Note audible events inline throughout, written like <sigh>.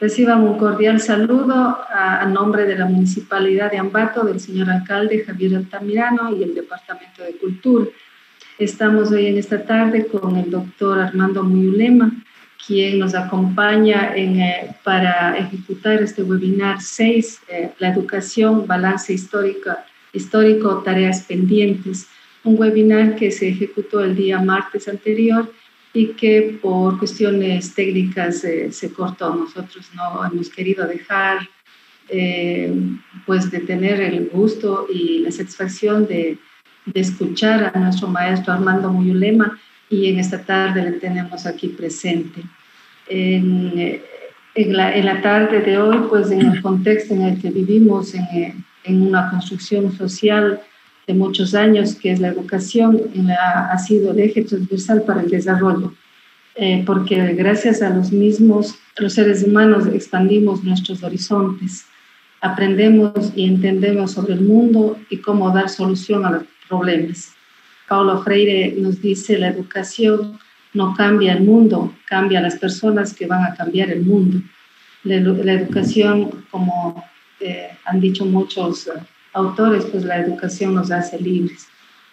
Reciban un cordial saludo a, nombre de la Municipalidad de Ambato, del señor alcalde Javier Altamirano y el Departamento de Cultura. Estamos hoy en esta tarde con el doctor Armando Muyulema, quien nos acompaña en, eh, para ejecutar este webinar 6, eh, la educación, balance histórico, histórico, tareas pendientes, un webinar que se ejecutó el día martes anterior y que por cuestiones técnicas eh, se cortó. Nosotros no hemos querido dejar eh, pues de tener el gusto y la satisfacción de, de, escuchar a nuestro maestro Armando Muyulema y en esta tarde le tenemos aquí presente. En, en, la, en la, tarde de hoy, pues en el contexto en el que vivimos, en, en una construcción social de muchos años, que es la educación, ha sido el eje transversal para el desarrollo, eh, porque gracias a los mismos, los seres humanos, expandimos nuestros horizontes, aprendemos y entendemos sobre el mundo y cómo dar solución a los problemas. Paulo Freire nos dice, la educación no cambia el mundo, cambia las personas que van a cambiar el mundo. La, la educación, como eh, han dicho muchos autores, pues la educación nos hace libres.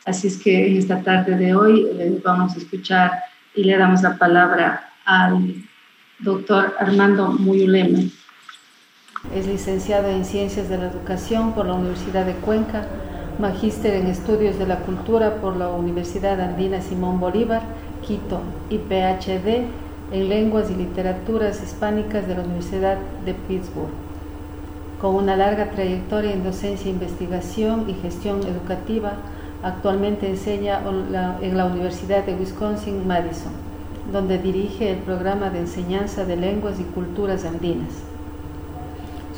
Así es que en esta tarde de hoy eh, vamos a escuchar y le damos la palabra al doctor Armando Muyulema. Es licenciado en Ciencias de la Educación por la Universidad de Cuenca, magíster en Estudios de la Cultura por la Universidad Andina Simón Bolívar, Quito, y PhD en Lenguas y Literaturas Hispánicas de la Universidad de Pittsburgh con una larga trayectoria en docencia, investigación y gestión educativa. Actualmente enseña en la Universidad de Wisconsin-Madison, donde dirige el programa de enseñanza de lenguas y culturas andinas.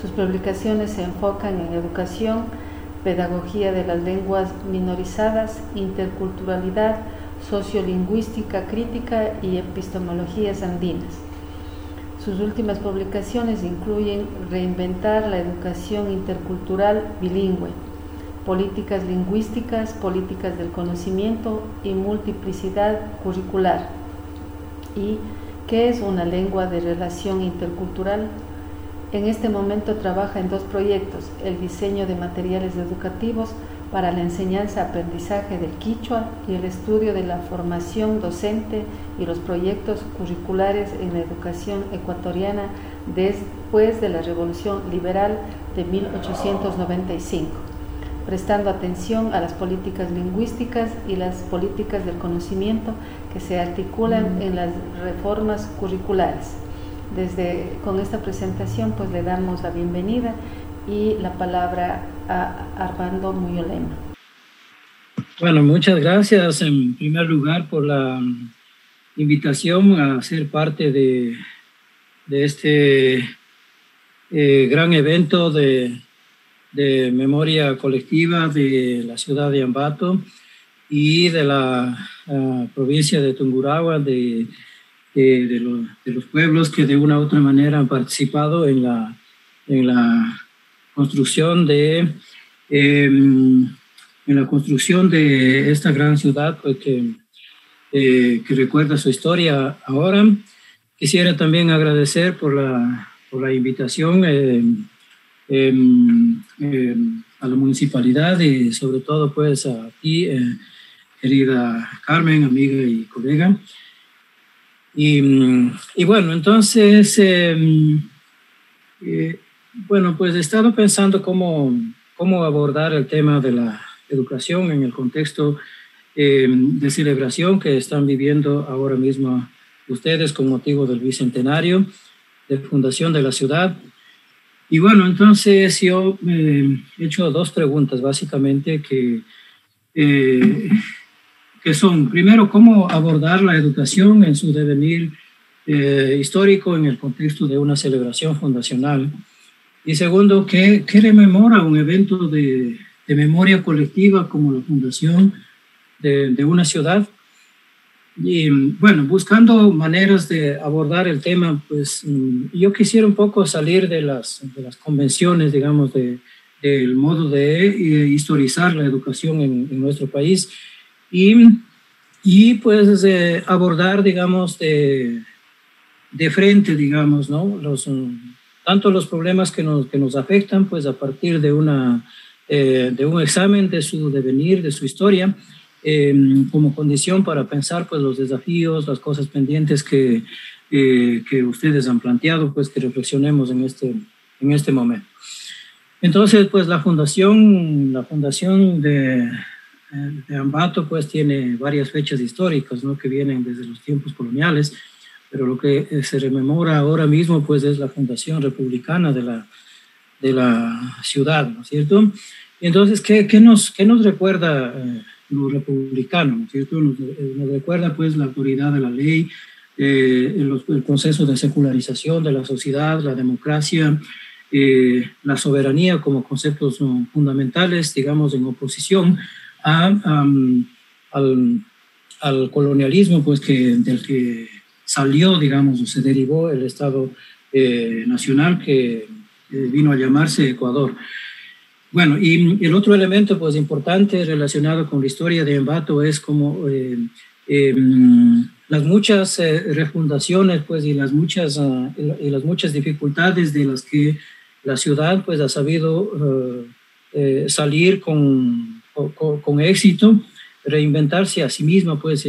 Sus publicaciones se enfocan en educación, pedagogía de las lenguas minorizadas, interculturalidad, sociolingüística crítica y epistemologías andinas. Sus últimas publicaciones incluyen Reinventar la educación intercultural bilingüe, Políticas lingüísticas, Políticas del conocimiento y Multiplicidad curricular y ¿Qué es una lengua de relación intercultural? En este momento trabaja en dos proyectos, el diseño de materiales educativos para la enseñanza-aprendizaje del quichua y el estudio de la formación docente y los proyectos curriculares en la educación ecuatoriana después de la Revolución Liberal de 1895, prestando atención a las políticas lingüísticas y las políticas del conocimiento que se articulan en las reformas curriculares. Desde con esta presentación pues le damos la bienvenida y la palabra a Armando Muyolema. Bueno, muchas gracias en primer lugar por la invitación a ser parte de, de este eh, gran evento de, de, memoria colectiva de la ciudad de Ambato y de la uh, provincia de Tungurahua, de, de, los, de, los pueblos que de una u otra manera han participado en la, en la construcción de, em, en la construcción de esta gran ciudad pues, que, eh, que recuerda su historia ahora. Quisiera también agradecer por la, por la invitación em, em, a la municipalidad y sobre todo pues a ti, eh, querida Carmen, amiga y colega. Y, y bueno, entonces eh, bueno, pues he estado pensando cómo, cómo abordar el tema de la educación en el contexto eh, de celebración que están viviendo ahora mismo ustedes con motivo del bicentenario de fundación de la ciudad. Y bueno, entonces yo eh, he hecho dos preguntas básicamente que, eh, que son, primero, cómo abordar la educación en su devenir histórico en el contexto de una celebración fundacional. Y segundo, ¿qué, qué rememora un evento de, de, memoria colectiva como la fundación de, de, una ciudad? Y bueno, buscando maneras de abordar el tema, pues mm, yo quisiera un poco salir de las, de las convenciones, digamos, de, del modo de eh, historizar la educación en, en nuestro país y, y pues abordar, digamos, de, de frente, digamos, ¿no? Los, mm, tanto los problemas que nos, que nos afectan, pues a partir de, una, eh, de un examen de su devenir, de su historia, eh, como condición para pensar pues los desafíos, las cosas pendientes que, eh, que ustedes han planteado, pues que reflexionemos en este, en este momento. Entonces, pues la fundación, la fundación de, de Ambato pues tiene varias fechas históricas, ¿no? Que vienen desde los tiempos coloniales pero lo que eh, se rememora ahora mismo pues es la fundación republicana de la, de la ciudad, ¿no es cierto? entonces, ¿qué, qué nos, qué nos recuerda eh, lo republicano, ¿no es cierto? Nos, eh, nos, recuerda pues la autoridad de la ley, eh, el, el, proceso de secularización de la sociedad, la democracia, eh, la soberanía como conceptos um, fundamentales, digamos, en oposición a, um, al, al, colonialismo, pues que, del que salió, digamos, o se derivó el Estado eh, Nacional que eh, vino a llamarse Ecuador. Bueno, y el otro elemento pues importante relacionado con la historia de Embato es como eh, em, las muchas eh, refundaciones pues y las muchas, uh, y las muchas dificultades de las que la ciudad pues ha sabido uh, salir con, con, con, éxito, reinventarse a sí misma pues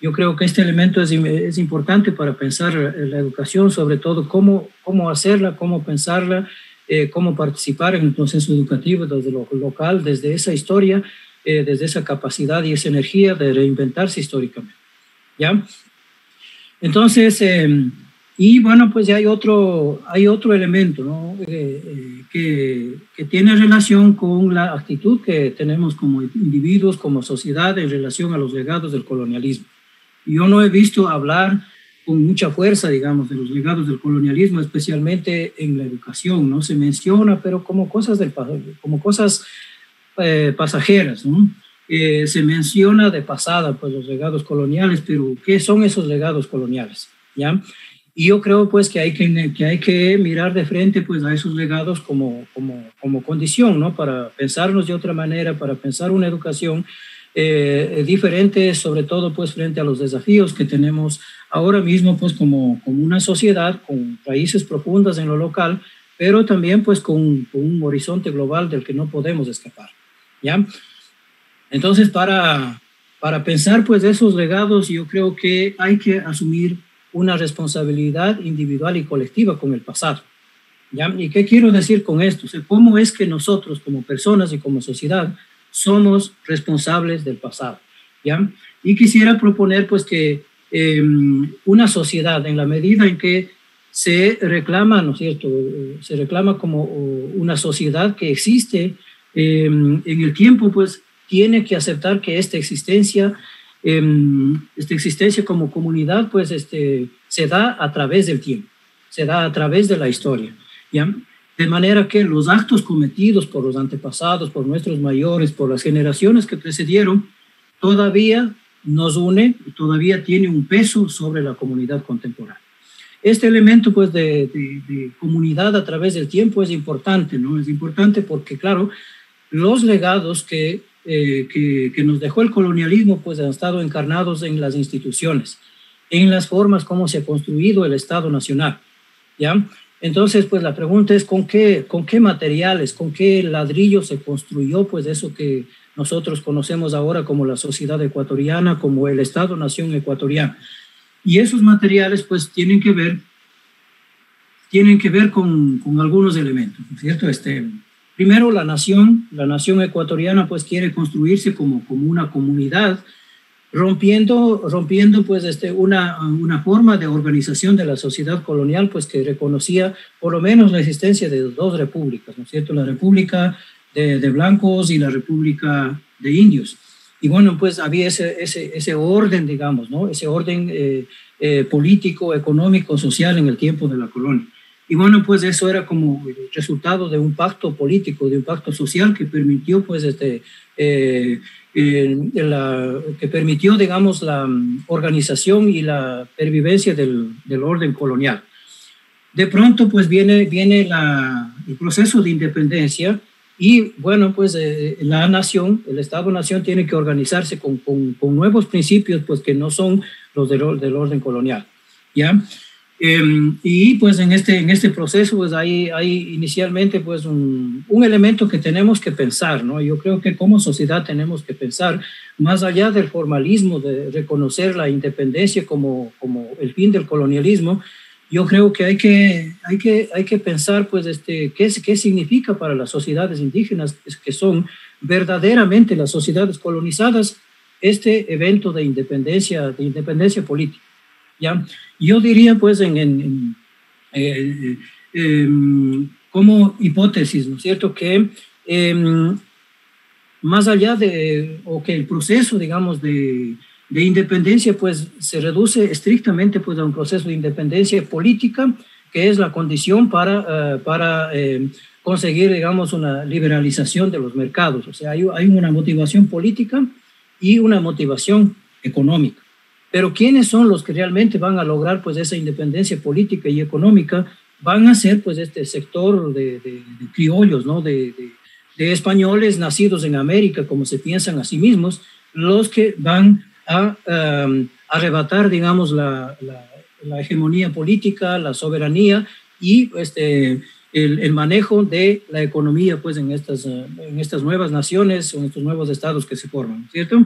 yo creo que este elemento es, es, importante para pensar la educación, sobre todo cómo, cómo hacerla, cómo pensarla, eh, cómo participar en el proceso educativo desde lo local, desde esa historia, eh, desde esa capacidad y esa energía de reinventarse históricamente. ¿Ya? Entonces, eh, y bueno, pues ya hay otro, hay otro elemento ¿no? Eh, que, que tiene relación con la actitud que tenemos como individuos, como sociedad en relación a los legados del colonialismo. Yo no he visto hablar con mucha fuerza, digamos, de los legados del colonialismo, especialmente en la educación, ¿no? Se menciona, pero como cosas, del, como cosas eh, pasajeras, ¿no? Eh, se menciona de pasada, pues, los legados coloniales, pero ¿qué son esos legados coloniales? ¿Ya? Y yo creo, pues, que hay que, que, hay que mirar de frente, pues, a esos legados como, como, como condición, ¿no? Para pensarnos de otra manera, para pensar una educación eh, diferentes, sobre todo pues frente a los desafíos que tenemos ahora mismo pues como, como una sociedad con raíces profundas en lo local, pero también pues con, con, un horizonte global del que no podemos escapar. ¿ya? Entonces para, para pensar pues esos legados yo creo que hay que asumir una responsabilidad individual y colectiva con el pasado. ¿ya? ¿Y qué quiero decir con esto? O sea, ¿Cómo es que nosotros como personas y como sociedad somos responsables del pasado. ¿ya? Y quisiera proponer pues que eh, una sociedad en la medida en que se reclama, ¿no es cierto? Se reclama como una sociedad que existe eh, en el tiempo, pues tiene que aceptar que esta existencia, eh, esta existencia como comunidad, pues este, se da a través del tiempo, se da a través de la historia. ¿ya? De manera que los actos cometidos por los antepasados, por nuestros mayores, por las generaciones que precedieron, todavía nos une y todavía tiene un peso sobre la comunidad contemporánea. Este elemento pues, de, de, comunidad a través del tiempo es importante, ¿no? Es importante porque, claro, los legados que, eh, que, que, nos dejó el colonialismo pues, han estado encarnados en las instituciones, en las formas como se ha construido el Estado Nacional. ¿ya? Entonces, pues la pregunta es con qué, con qué materiales, con qué ladrillo se construyó pues eso que nosotros conocemos ahora como la sociedad ecuatoriana, como el Estado-Nación ecuatoriano. Y esos materiales pues tienen que ver, tienen que ver con, con algunos elementos, ¿cierto? Este, primero, la nación, la nación ecuatoriana pues quiere construirse como, como una comunidad, rompiendo, rompiendo pues este, una, una forma de organización de la sociedad colonial pues que reconocía por lo menos la existencia de dos repúblicas, ¿no es cierto? La república de, de blancos y la república de indios. Y bueno, pues había ese, ese, ese orden, digamos, ¿no? Ese orden eh, eh, político, económico, social en el tiempo de la colonia. Y bueno, pues eso era como resultado de un pacto político, de un pacto social que permitió pues este, eh, eh, la, que permitió, digamos, la mm, organización y la pervivencia del, del orden colonial. De pronto, pues viene, viene la, el proceso de independencia y, bueno, pues eh, la nación, el Estado-nación tiene que organizarse con, con, con, nuevos principios, pues que no son los del, del orden colonial, ¿ya? Em, y pues en este, en este proceso pues hay, hay inicialmente pues un, un, elemento que tenemos que pensar, ¿no? Yo creo que como sociedad tenemos que pensar más allá del formalismo de reconocer la independencia como, como el fin del colonialismo, yo creo que hay que, hay que, hay que pensar pues este, qué, qué significa para las sociedades indígenas que son verdaderamente las sociedades colonizadas este evento de independencia, de independencia política. ¿Ya? Yo diría, pues, en, en, eh, em, como hipótesis, ¿no es cierto?, que em, más allá de, o que el proceso, digamos, de, de, independencia, pues, se reduce estrictamente, pues, a un proceso de independencia política, que es la condición para, eh, para em, conseguir, digamos, una liberalización de los mercados. O sea, hay, hay una motivación política y una motivación económica. Pero ¿quiénes son los que realmente van a lograr pues esa independencia política y económica? Van a ser pues este sector de, de, criollos, ¿no? De, de, españoles nacidos en América, como se piensan a sí mismos, los que van a um, arrebatar, digamos, la, la, la, hegemonía política, la soberanía y este, el, el, manejo de la economía pues en estas, en estas nuevas naciones, en estos nuevos estados que se forman, ¿cierto?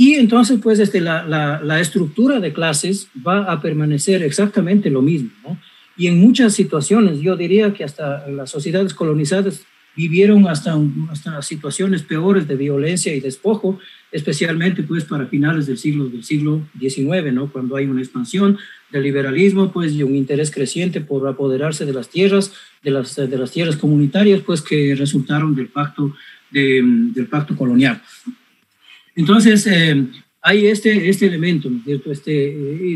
Y entonces, pues, este, la, la, estructura de clases va a permanecer exactamente lo mismo. Y en muchas situaciones, yo diría que hasta las sociedades colonizadas vivieron hasta, hasta situaciones peores de violencia y despojo, especialmente pues para finales del siglo, del siglo XIX, ¿no? cuando hay una expansión del liberalismo pues, y un interés creciente por apoderarse de las tierras, de las, de las tierras comunitarias, pues que resultaron del pacto, de, del pacto colonial. Entonces, eh, hay este, este elemento. Este,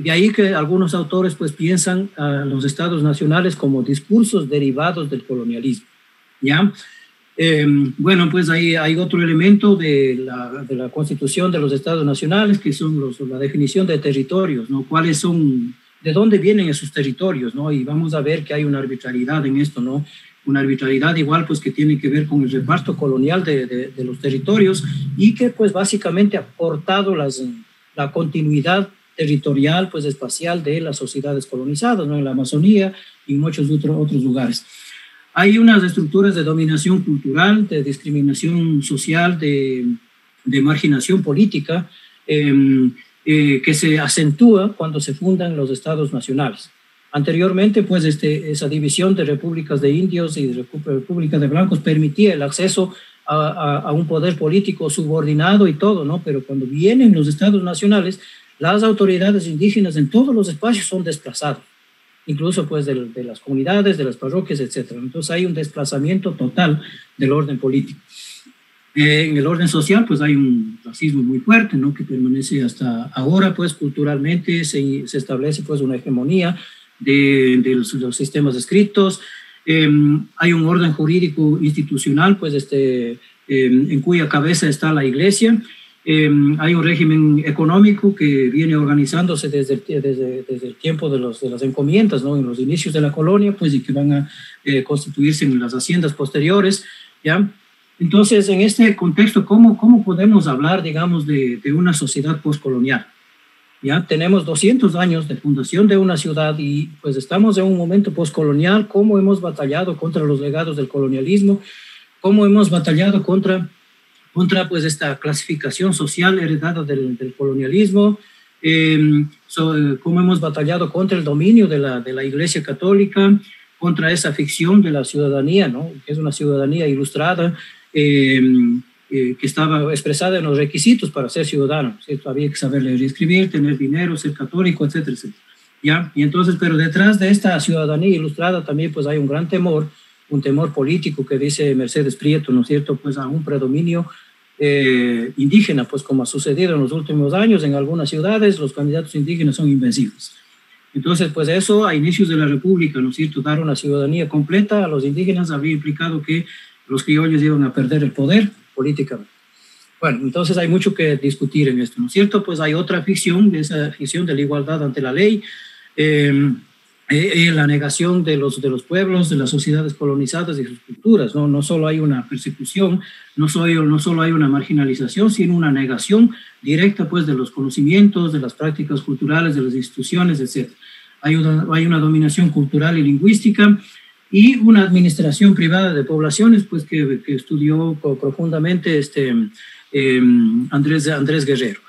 de ahí que algunos autores pues piensan a los estados nacionales como discursos derivados del colonialismo, ¿ya? Eh, bueno, pues ahí hay otro elemento de la, de la, constitución de los estados nacionales, que son la definición de territorios, ¿no? ¿Cuáles son, de dónde vienen esos territorios, ¿no? Y vamos a ver que hay una arbitrariedad en esto, ¿no? Una arbitrariedad igual pues que tiene que ver con el reparto colonial de, los territorios y que pues básicamente ha cortado las, la continuidad territorial pues espacial de las sociedades colonizadas, ¿no? en la Amazonía y muchos otros otros lugares. Hay unas estructuras de dominación cultural, de discriminación social, de, de marginación política, eh, eh, que se acentúa cuando se fundan los estados nacionales. Anteriormente, pues este, esa división de repúblicas de indios y de repúblicas de blancos permitía el acceso a, a, a, un poder político subordinado y todo, ¿no? Pero cuando vienen los estados nacionales, las autoridades indígenas en todos los espacios son desplazados, incluso pues de, de las comunidades, de las parroquias, etc. Entonces hay un desplazamiento total del orden político. Eh, en el orden social, pues hay un racismo muy fuerte, ¿no? Que permanece hasta ahora, pues culturalmente se, se establece pues una hegemonía de, de los, los, sistemas escritos. Eh, hay un orden jurídico institucional, pues este, eh, en cuya cabeza está la iglesia. Eh, hay un régimen económico que viene organizándose desde desde, desde el tiempo de, los, de, las encomiendas, ¿no? en los inicios de la colonia, pues y que van a eh, constituirse en las haciendas posteriores. ¿ya? Entonces, en este contexto, ¿cómo, cómo podemos hablar, digamos, de, de una sociedad postcolonial? Ya tenemos 200 años de fundación de una ciudad y pues estamos en un momento postcolonial, cómo hemos batallado contra los legados del colonialismo, cómo hemos batallado contra, contra pues esta clasificación social heredada del, del colonialismo, eh, so, cómo hemos batallado contra el dominio de la, de la Iglesia Católica, contra esa ficción de la ciudadanía, ¿no? que es una ciudadanía ilustrada. Eh, eh, que estaba expresada en los requisitos para ser ciudadano. ¿cierto? Había que saber leer y escribir, tener dinero, ser católico, etcétera, etcétera. ¿Ya? Y entonces, pero detrás de esta ciudadanía ilustrada también pues hay un gran temor, un temor político que dice Mercedes Prieto, ¿no es cierto? Pues a un predominio eh, indígena, pues como ha sucedido en los últimos años en algunas ciudades, los candidatos indígenas son invencibles. Entonces, pues eso a inicios de la República, ¿no es cierto? Dar una ciudadanía completa a los indígenas habría implicado que los criollos iban a perder el poder políticamente. Bueno, entonces hay mucho que discutir en esto, ¿no es cierto? Pues hay otra ficción, esa ficción de la igualdad ante la ley, eh, eh, la negación de los, de los pueblos, de las sociedades colonizadas y sus culturas, ¿no? No solo hay una persecución, no, soy, no solo hay una marginalización, sino una negación directa, pues, de los conocimientos, de las prácticas culturales, de las instituciones, etc. hay una, hay una dominación cultural y lingüística y una administración privada de poblaciones, pues que, que estudió profundamente este, em, Andrés, Andrés Guerrero.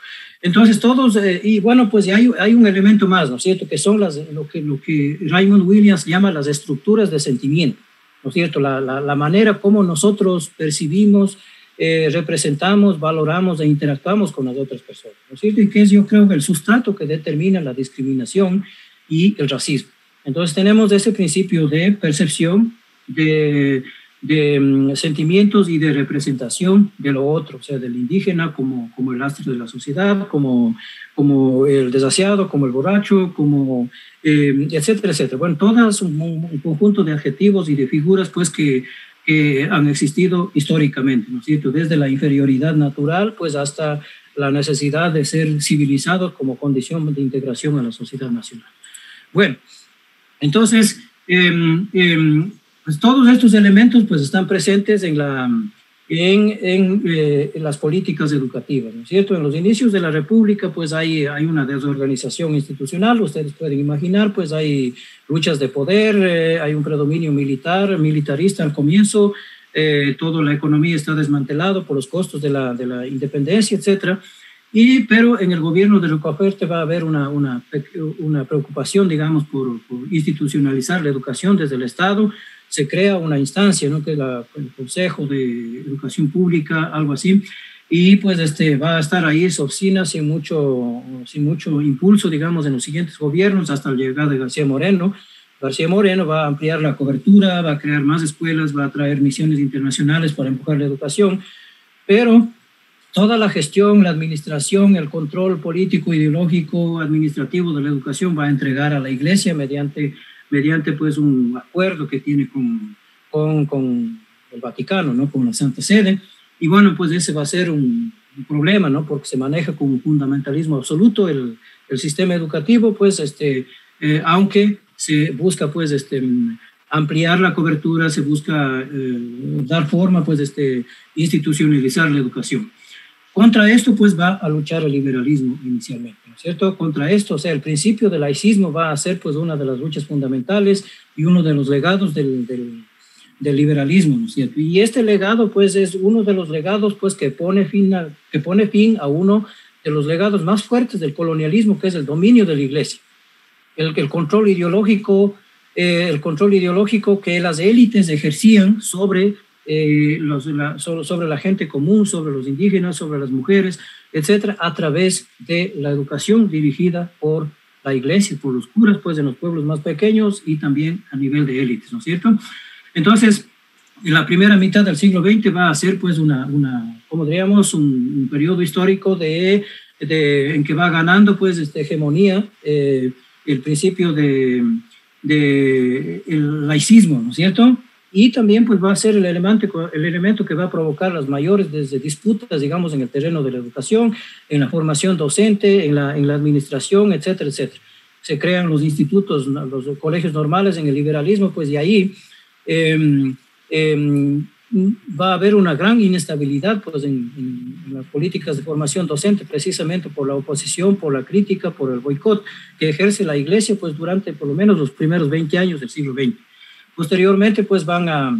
Entonces todos, eh, y bueno, pues hay, hay un elemento más, ¿no es cierto? Que son las, lo, que, lo que Raymond Williams llama las estructuras de sentimiento, ¿no es cierto? La, la, la manera como nosotros percibimos, eh, representamos, valoramos e interactuamos con las otras personas, ¿no es cierto? Y que es yo creo que el sustrato que determina la discriminación y el racismo. Entonces tenemos ese principio de percepción, de, de mm, sentimientos y de representación de lo otro, o sea, del indígena como, como el astro de la sociedad, como, como el desasiado, como el borracho, como, eh, etcétera, etcétera. Bueno, todas un, un, conjunto de adjetivos y de figuras pues que, que han existido históricamente, ¿no es cierto? Desde la inferioridad natural pues hasta la necesidad de ser civilizados como condición de integración a la sociedad nacional. Bueno, entonces, eh, eh, pues todos estos elementos pues están presentes en, la, en, eh, en, las políticas educativas, ¿no es cierto? En los inicios de la República pues hay, hay una desorganización institucional, ustedes pueden imaginar, pues hay luchas de poder, eh, hay un predominio militar, militarista al comienzo, eh, toda la economía está desmantelado por los costos de la, de la independencia, etcétera. Y, pero en el gobierno de Fuerte va a haber una, una, una preocupación, digamos, por, por, institucionalizar la educación desde el Estado. Se crea una instancia, ¿no? que es la, el Consejo de Educación Pública, algo así, y pues este, va a estar ahí esa oficina sin mucho, sin mucho impulso, digamos, en los siguientes gobiernos, hasta la llegada de García Moreno. García Moreno va a ampliar la cobertura, va a crear más escuelas, va a traer misiones internacionales para empujar la educación, pero toda la gestión, la administración, el control político, ideológico, administrativo de la educación va a entregar a la Iglesia mediante, mediante pues un acuerdo que tiene con, con, el Vaticano, ¿no? con la Santa Sede. Y bueno, pues ese va a ser un, un problema, ¿no? porque se maneja con un fundamentalismo absoluto el, el sistema educativo, pues este, eh, aunque se busca pues este, ampliar la cobertura, se busca eh, dar forma, pues este, institucionalizar la educación. Contra esto, pues, va a luchar el liberalismo inicialmente, ¿no es cierto? Contra esto, o sea, el principio del laicismo va a ser, pues, una de las luchas fundamentales y uno de los legados del, del, del liberalismo, ¿no es cierto? Y este legado, pues, es uno de los legados, pues, que pone fin a, que pone fin a uno de los legados más fuertes del colonialismo, que es el dominio de la iglesia, el, el control ideológico, eh, el control ideológico que las élites ejercían sobre eh, los, la, sobre la gente común, sobre los indígenas, sobre las mujeres, etcétera, a través de la educación dirigida por la iglesia, por los curas, pues en los pueblos más pequeños y también a nivel de élites, ¿no es cierto? Entonces, en la primera mitad del siglo XX va a ser, pues, una, una como diríamos, un, un periodo histórico de, de, en que va ganando, pues, esta hegemonía, eh, el principio de, de el laicismo, ¿no es cierto? Y también pues va a ser el elemento, el elemento que va a provocar las mayores desde disputas, digamos, en el terreno de la educación, en la formación docente, en la, en la administración, etcétera, etcétera. Se crean los institutos, los colegios normales en el liberalismo, pues de ahí eh, eh, va a haber una gran inestabilidad pues, en, en, las políticas de formación docente, precisamente por la oposición, por la crítica, por el boicot que ejerce la iglesia pues, durante por lo menos los primeros 20 años del siglo XX. Posteriormente, pues van a,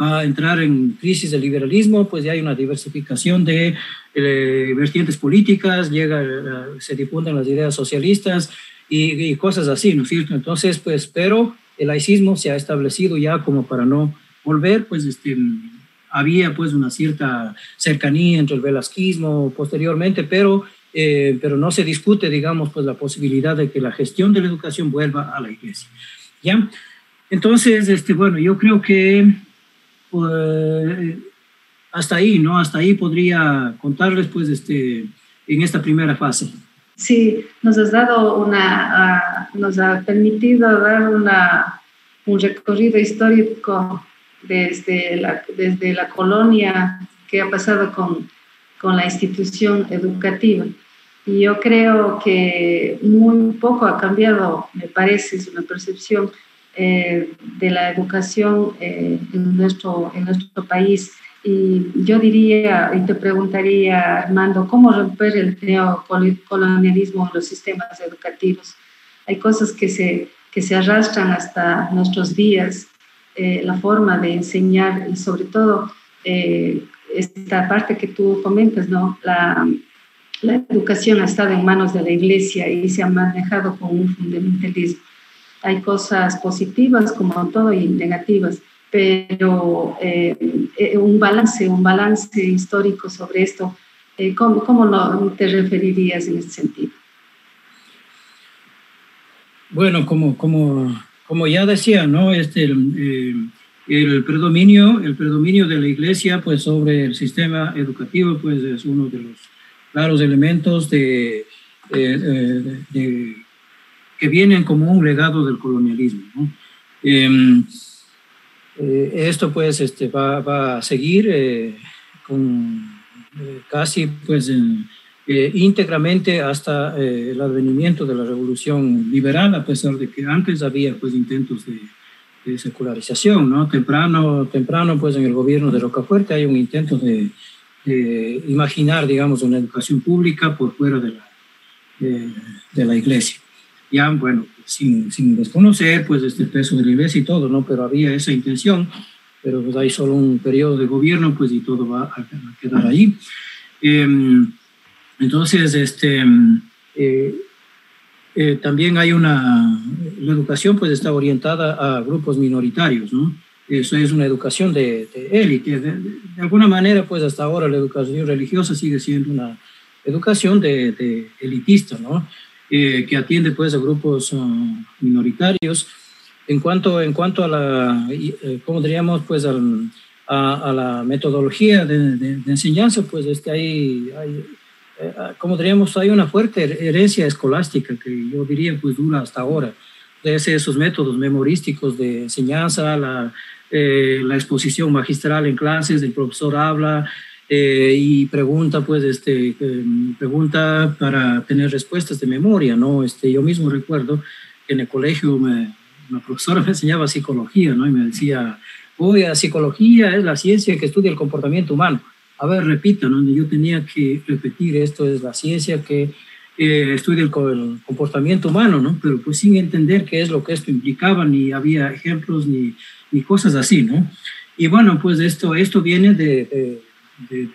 va a entrar en crisis de liberalismo, pues ya hay una diversificación de eh, vertientes políticas, llega, se difunden las ideas socialistas y, y, cosas así, ¿no es cierto? Entonces, pues, pero el laicismo se ha establecido ya como para no volver, pues, este, había pues una cierta cercanía entre el velasquismo posteriormente, pero, eh, pero no se discute, digamos, pues la posibilidad de que la gestión de la educación vuelva a la iglesia. ¿Ya? Entonces, este, bueno, yo creo que pues, hasta ahí, ¿no? Hasta ahí podría contarles, pues, este, en esta primera fase. Sí, nos has dado una, uh, nos ha permitido dar una, un recorrido histórico desde la, desde la colonia que ha pasado con, con la institución educativa. Y yo creo que muy poco ha cambiado, me parece, es una percepción eh, de la educación eh, en, nuestro, en nuestro país. Y yo diría y te preguntaría, Armando, ¿cómo romper el neocolonialismo en los sistemas educativos? hay cosas que se, que se arrastran hasta nuestros días, eh, la forma de enseñar y sobre todo esta parte que tú comentas, ¿no? La, la educación ha estado en manos de la iglesia y se ha manejado con un fundamentalismo. Hay cosas positivas como todo y negativas, pero eh, eh, un balance, un balance histórico sobre esto, eh, ¿cómo, ¿cómo, te referirías en este sentido? Bueno, como, como, como ya decía, ¿no? Este, el predominio, el predominio de la iglesia pues, sobre el sistema educativo pues, es uno de los claros elementos de, que vienen como un legado del colonialismo. Em, eh, esto pues este, va, va a seguir eh, con, eh, casi pues íntegramente hasta el advenimiento de la revolución liberal, a pesar de que antes había pues intentos de, de secularización, ¿no? Temprano, temprano, pues en el gobierno de Rocafuerte hay un intento de, imaginar, digamos, una educación pública por fuera de la, de, la iglesia. Ya, bueno, sin, sin, desconocer, pues, este peso de la iglesia y todo, ¿no? Pero había esa intención, pero pues hay solo un periodo de gobierno, pues, y todo va a, quedar ahí. Em, entonces, este... Eh, eh, también hay una, la educación pues está orientada a grupos minoritarios, ¿no? Eso es una educación de, élite. De, alguna manera, pues hasta ahora la educación religiosa sigue siendo una educación de, elitista, ¿no? Eh, que atiende pues a grupos uh, minoritarios. En cuanto, en cuanto a la, eh, ¿cómo diríamos? Pues a, a, la metodología de, enseñanza, pues es que hay, hay eh, ah, diríamos, hay una fuerte herencia escolástica que yo diría pues dura hasta ahora, de esos métodos memorísticos de enseñanza, la, eh, la exposición magistral en clases, el profesor habla eh, y pregunta, pues, este, pregunta para tener respuestas de memoria, ¿no? Este, yo mismo recuerdo que en el colegio me, una profesora me enseñaba psicología, ¿no? Y me decía, oye, psicología es la ciencia que estudia el comportamiento humano a ver, repito, donde yo tenía que repetir, esto es la ciencia que eh, estudia el, comportamiento humano, ¿no? Pero pues sin entender qué es lo que esto implicaba, ni había ejemplos ni, ni cosas así, ¿no? Y bueno, pues esto, esto viene de, de,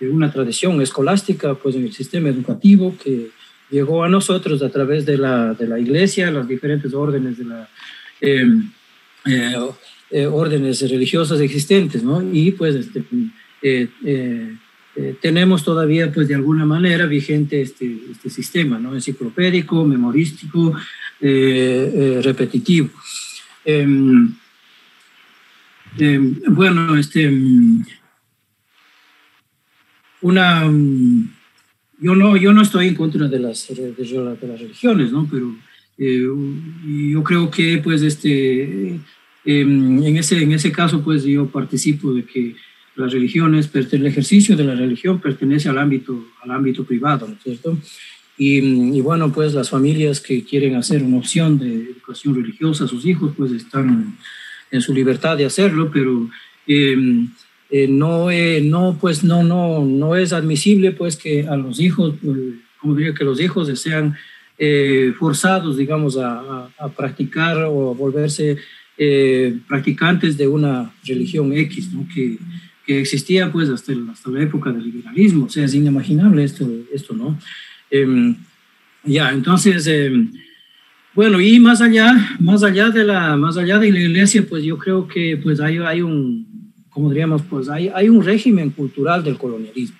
una tradición escolástica, pues en el sistema educativo que llegó a nosotros a través de la, de la iglesia, las diferentes órdenes de la... Em, eh, eh, órdenes religiosas existentes, ¿no? Y pues este, eh, tenemos todavía, pues de alguna manera, vigente este, este sistema, ¿no? Enciclopédico, memorístico, repetitivo. Em, em, bueno, este, una, yo no, yo no estoy en contra de las, de, las religiones, ¿no? Pero yo creo que, pues, este, em, en, ese, en ese caso, pues, yo participo de que las religiones, el ejercicio de la religión pertenece al ámbito, al ámbito privado, ¿no es cierto? Y, bueno, pues las familias que quieren hacer una opción de educación religiosa a sus hijos, pues están en su libertad de hacerlo, pero em, eh, no, eh, no, pues no, no, no es admisible pues que a los hijos, como diría, que los hijos sean eh, forzados, digamos, a, a, practicar o a volverse practicantes de una religión X, ¿no? Que, que existía pues hasta, hasta la época del liberalismo, o sea, es inimaginable esto, esto ¿no? Em, ya, entonces, em, bueno, y más allá, más allá de la, más allá de la iglesia, pues yo creo que pues hay, hay un, como diríamos, pues hay, hay un régimen cultural del colonialismo,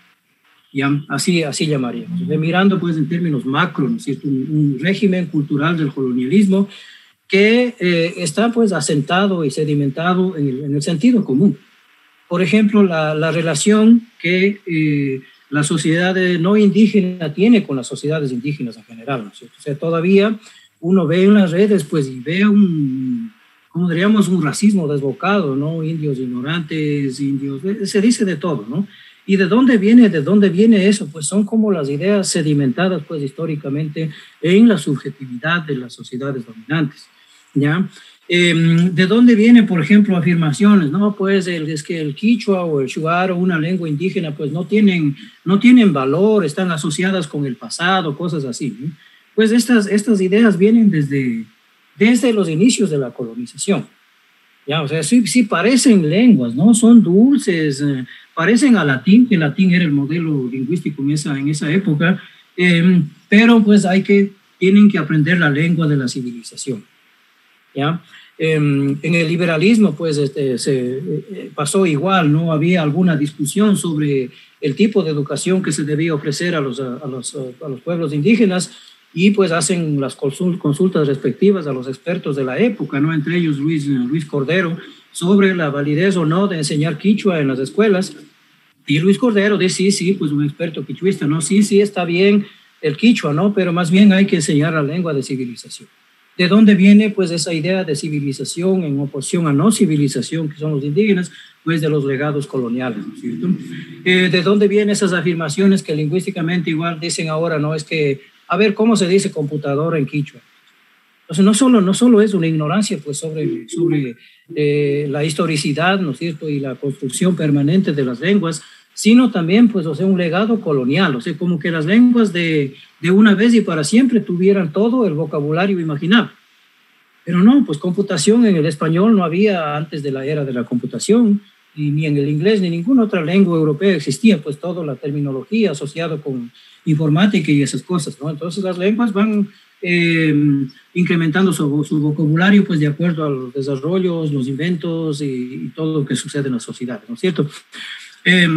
y así, así llamaríamos, mirando pues en términos macro, ¿no es cierto? Un, régimen cultural del colonialismo que eh, está pues asentado y sedimentado en el, en el sentido común por ejemplo, la, la relación que eh, la sociedad no indígena tiene con las sociedades indígenas en general. ¿no? O sea, todavía uno ve en las redes, pues, y ve un, como diríamos, un racismo desbocado, ¿no? Indios ignorantes, indios, se dice de todo, ¿no? ¿Y de dónde viene, de dónde viene eso? Pues son como las ideas sedimentadas, pues, históricamente en la subjetividad de las sociedades dominantes, ¿ya? Em, ¿De dónde vienen, por ejemplo, afirmaciones? No, pues el, es que el quichua o el shuar o una lengua indígena, pues no tienen, no tienen valor, están asociadas con el pasado, cosas así. Pues estas, estas ideas vienen desde, desde los inicios de la colonización. Ya, o sea, sí, sí parecen lenguas, ¿no? Son dulces, eh, parecen a latín, que latín era el modelo lingüístico en esa, en esa época, em, pero pues hay que, tienen que aprender la lengua de la civilización. ¿Ya? Em, en el liberalismo, pues, este, se eh, pasó igual, ¿no? Había alguna discusión sobre el tipo de educación que se debía ofrecer a los, a los, a los pueblos indígenas y pues hacen las consultas respectivas a los expertos de la época, ¿no? Entre ellos Luis, Luis Cordero, sobre la validez o no de enseñar quichua en las escuelas. Y Luis Cordero dice, sí, sí, pues un experto quichuista, ¿no? Sí, sí, está bien el quichua, ¿no? Pero más bien hay que enseñar la lengua de civilización. ¿De dónde viene pues esa idea de civilización en oposición a no civilización, que son los indígenas? Pues de los legados coloniales, ¿no es cierto? Eh, ¿De dónde vienen esas afirmaciones que lingüísticamente igual dicen ahora, no? Es que, a ver, ¿cómo se dice computadora en quichua? Entonces, no solo, no solo es una ignorancia pues, sobre, sobre eh, la historicidad, ¿no es cierto?, y la construcción permanente de las lenguas, sino también, pues, o sea, un legado colonial, o sea, como que las lenguas de, de una vez y para siempre tuvieran todo el vocabulario imaginable. Pero no, pues computación en el español no había antes de la era de la computación, y ni en el inglés ni ninguna otra lengua europea existía, pues toda la terminología asociada con informática y esas cosas, ¿no? Entonces las lenguas van eh, incrementando su, vocabulario, pues de acuerdo a los desarrollos, los inventos y, todo lo que sucede en la sociedad, ¿no es cierto? Eh,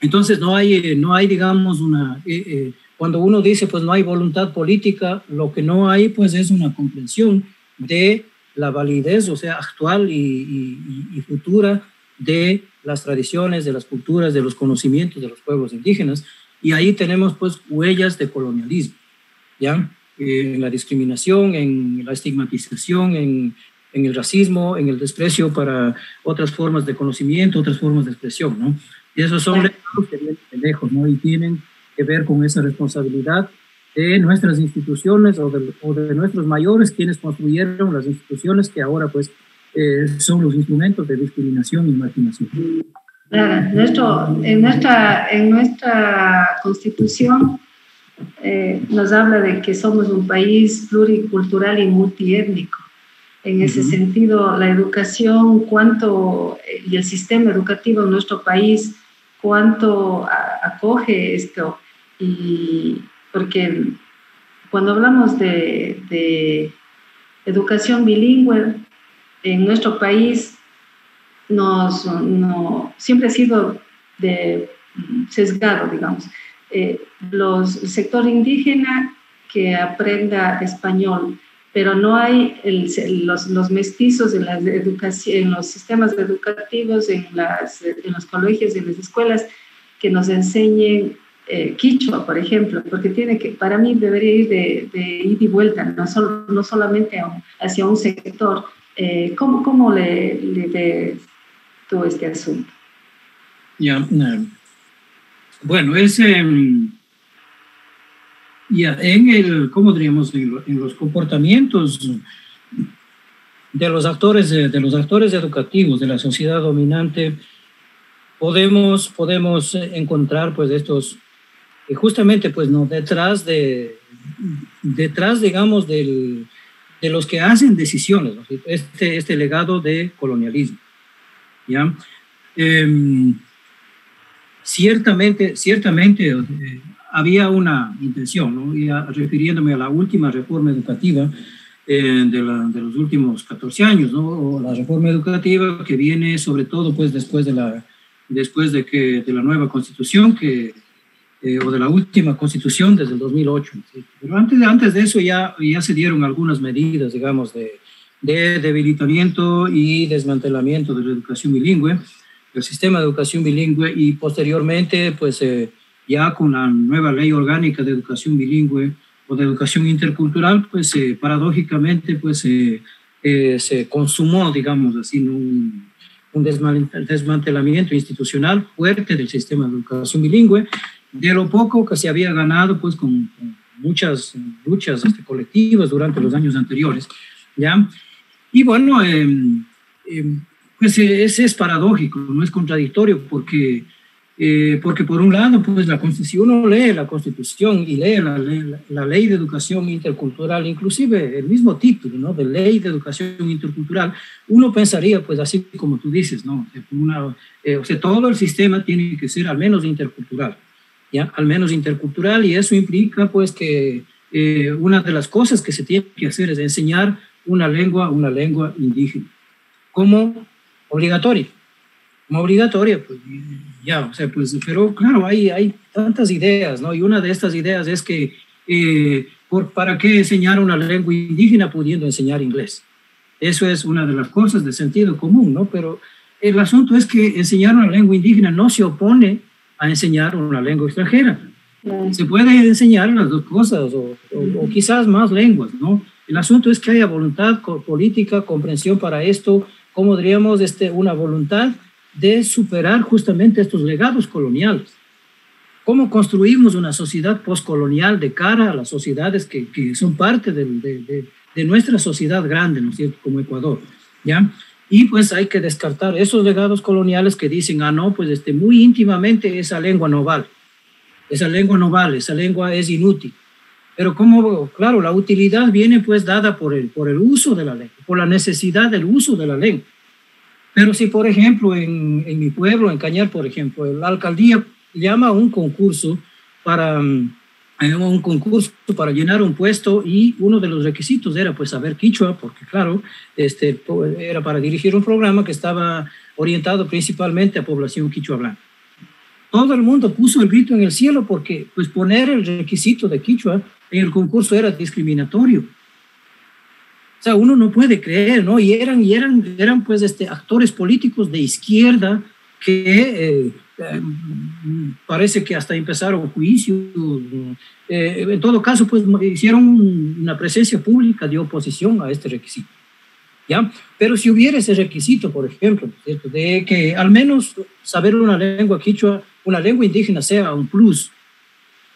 entonces no hay, no hay digamos, una... Eh, eh, cuando uno dice, pues no hay voluntad política, lo que no hay, pues es una comprensión de la validez, o sea, actual y, futura de las tradiciones, de las culturas, de los conocimientos de los pueblos indígenas. Y ahí tenemos, pues, huellas de colonialismo, ¿ya? En la discriminación, en la estigmatización, en, en el racismo, en el desprecio para otras formas de conocimiento, otras formas de expresión, ¿no? Y esos son legados que vienen de lejos, ¿no? Y tienen que ver con esa responsabilidad de nuestras instituciones o de, o de nuestros mayores, quienes construyeron las instituciones que ahora, pues, eh, son los instrumentos de discriminación y marginación. Claro, nuestro, en, nuestra, en nuestra constitución eh, nos habla de que somos un país pluricultural y multiétnico. En ese uh -huh. sentido, la educación, cuánto, y el sistema educativo en nuestro país cuánto acoge esto. Y porque cuando hablamos de, de educación bilingüe en nuestro país, nos, no, siempre ha sido de sesgado, digamos. Eh, los, el sector indígena que aprenda español, pero no hay el, los, los, mestizos en, las en los sistemas educativos, en, las, en los colegios, en las escuelas, que nos enseñen eh, quichua, por ejemplo, porque tiene que, para mí debería ir de, de y vuelta, no, solo, no solamente hacia un sector. Eh, ¿Cómo, cómo le, le ves tú este asunto? Ya, yeah, bueno, es... Um ya en el, ¿cómo diríamos? En los comportamientos de los actores, de los actores educativos de la sociedad dominante, podemos, podemos encontrar pues estos, justamente pues no, detrás de, detrás digamos del, de los que hacen decisiones, este, este legado de colonialismo, ¿ya? Eh, ciertamente, ciertamente eh, había una intención, ¿no? y refiriéndome a la última reforma educativa eh, de, los últimos 14 años, ¿no? la reforma educativa que viene sobre todo pues después de la, después de, que, de la nueva constitución que, eh, o de la última constitución desde el 2008. ¿sí? Pero antes, antes de eso ya, ya se dieron algunas medidas, digamos, de, de debilitamiento y desmantelamiento de la educación bilingüe, el sistema de educación bilingüe y posteriormente pues eh, ya con la nueva ley orgánica de educación bilingüe o de educación intercultural, pues eh, paradójicamente pues eh, eh, se consumó, digamos así, un, un, desmantelamiento institucional fuerte del sistema de educación bilingüe, de lo poco que se había ganado pues con, con muchas luchas este, colectivas durante los años anteriores, ¿ya? Y bueno, em, em, pues ese es paradójico, no es contradictorio porque Eh, porque por un lado, pues la uno lee la Constitución y lee la, la, Ley de Educación Intercultural, inclusive el mismo título, ¿no? De Ley de Educación Intercultural, uno pensaría, pues así como tú dices, ¿no? Una, eh, o sea, todo el sistema tiene que ser al menos intercultural, ¿ya? Al menos intercultural y eso implica, pues, que eh, una de las cosas que se tiene que hacer es enseñar una lengua, una lengua indígena, como obligatoria como obligatoria, pues ya, o sea, pues, pero claro, hay, hay tantas ideas, ¿no? Y una de estas ideas es que, eh, por, ¿para qué enseñar una lengua indígena pudiendo enseñar inglés? Eso es una de las cosas de sentido común, ¿no? Pero el asunto es que enseñar una lengua indígena no se opone a enseñar una lengua extranjera. Se puede enseñar las dos cosas o, o quizás más lenguas, ¿no? El asunto es que haya voluntad política, comprensión para esto, cómo diríamos este, una voluntad de superar justamente estos legados coloniales. ¿Cómo construimos una sociedad postcolonial de cara a las sociedades que, que son parte de, de, nuestra sociedad grande, ¿no es como Ecuador, ¿ya? Y pues hay que descartar esos legados coloniales que dicen, ah, no, pues este, muy íntimamente esa lengua no vale, esa lengua no vale, esa lengua es inútil. Pero como, claro, la utilidad viene pues dada por el, por el uso de la lengua, por la necesidad del uso de la lengua. Pero si, por ejemplo, en, en mi pueblo, en Cañar, por ejemplo, la alcaldía llama a un concurso para mm, un concurso para llenar un puesto y uno de los requisitos era pues saber quichua, porque claro, este, era para dirigir un programa que estaba orientado principalmente a población quichua blanca. Todo el mundo puso el grito en el cielo porque pues poner el requisito de quichua en el concurso era discriminatorio sea, uno no puede creer, ¿no? Y eran, y eran, eran pues este, actores políticos de izquierda que eh, eh, parece que hasta empezaron juicios. Eh, en todo caso, pues hicieron una presencia pública de oposición a este requisito. ¿Ya? Pero si hubiera ese requisito, por ejemplo, de que al menos saber una lengua quichua, una lengua indígena sea un plus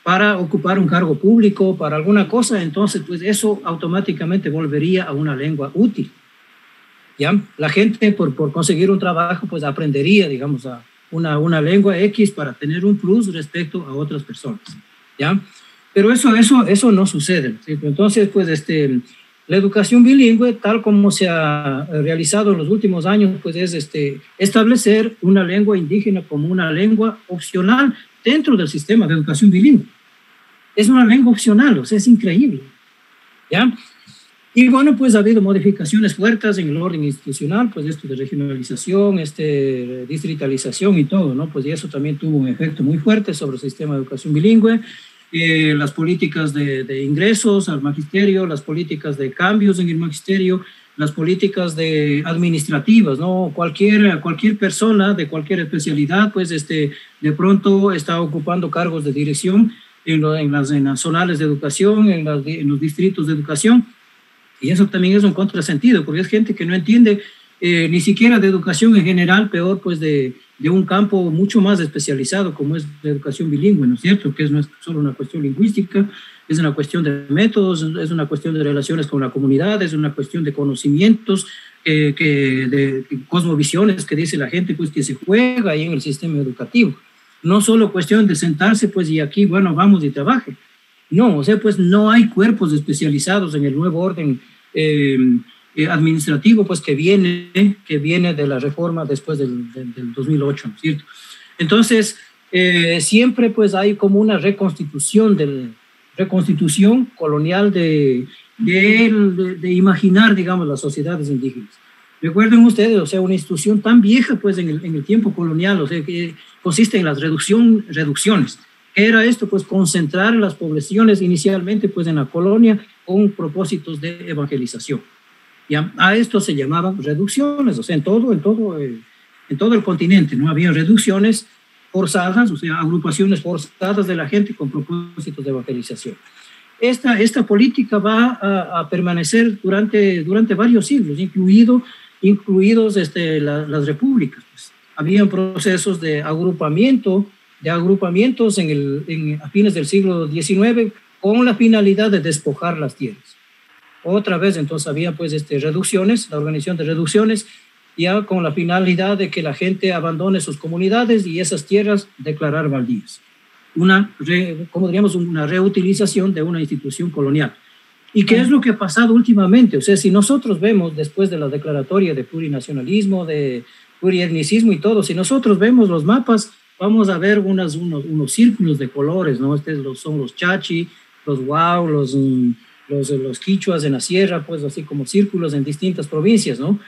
para ocupar un cargo público, para alguna cosa, entonces pues eso automáticamente volvería a una lengua útil. ¿Ya? La gente por, por conseguir un trabajo pues aprendería, digamos, a una, una lengua X para tener un plus respecto a otras personas. ¿Ya? Pero eso, eso, eso no sucede. Entonces, pues este, la educación bilingüe, tal como se ha realizado en los últimos años, pues es este, establecer una lengua indígena como una lengua opcional dentro del sistema de educación bilingüe. Es una lengua opcional, o sea, es increíble. ¿Ya? Y bueno, pues ha habido modificaciones fuertes en el orden institucional, pues esto de regionalización, este, distritalización y todo, ¿no? Pues y eso también tuvo un efecto muy fuerte sobre el sistema de educación bilingüe. Eh, las políticas de, de, ingresos al magisterio, las políticas de cambios en el magisterio, las políticas administrativas, ¿no? Cualquier, cualquier persona de cualquier especialidad, pues este, de pronto está ocupando cargos de dirección en, las, en las zonales de educación, en, los distritos de educación, y eso también es un contrasentido, porque es gente que no entiende eh, ni siquiera de educación en general, peor pues de, un campo mucho más especializado como es la educación bilingüe, ¿no es cierto? Que no es solo una cuestión lingüística, es una cuestión de métodos, es una cuestión de relaciones con la comunidad, es una cuestión de conocimientos, que, de, cosmovisiones que dice la gente, pues que se juega ahí en el sistema educativo. No solo cuestión de sentarse, pues y aquí, bueno, vamos y trabaje. No, o sea, pues no hay cuerpos especializados en el nuevo orden eh, eh, administrativo, pues que viene, que viene de la reforma después del, del, 2008, ¿no es cierto? Entonces, eh, siempre pues hay como una reconstitución del, reconstitución colonial de, de, imaginar, digamos, las sociedades indígenas. Recuerden ustedes, o sea, una institución tan vieja, pues, en el, en el tiempo colonial, o sea, que consiste en las reducción, reducciones. ¿Qué era esto? Pues concentrar las poblaciones inicialmente, pues, en la colonia con propósitos de evangelización. Y a, a esto se llamaban reducciones, o sea, en todo, en todo, eh, en todo el continente, ¿no? Había reducciones forzadas, o sea, agrupaciones forzadas de la gente con propósitos de evangelización. Esta, esta política va a, a permanecer durante, durante varios siglos, incluido, incluidos este, la, las repúblicas. Pues. Habían procesos de agrupamiento, de agrupamientos en el, en, a fines del siglo XIX con la finalidad de despojar las tierras. Otra vez, entonces, había pues este, reducciones, la organización de reducciones, ya con la finalidad de que la gente abandone sus comunidades y esas tierras declarar baldías. Una, como diríamos, una reutilización de una institución colonial. ¿Y qué es lo que ha pasado últimamente? O sea, si nosotros vemos después de la declaratoria de plurinacionalismo, de plurietnicismo y todo, si nosotros vemos los mapas, vamos a ver unas, unos, unos círculos de colores, ¿no? Estos son los chachi, los guau, los, mm, los, los quichuas en la sierra, pues así como círculos en distintas provincias, ¿no?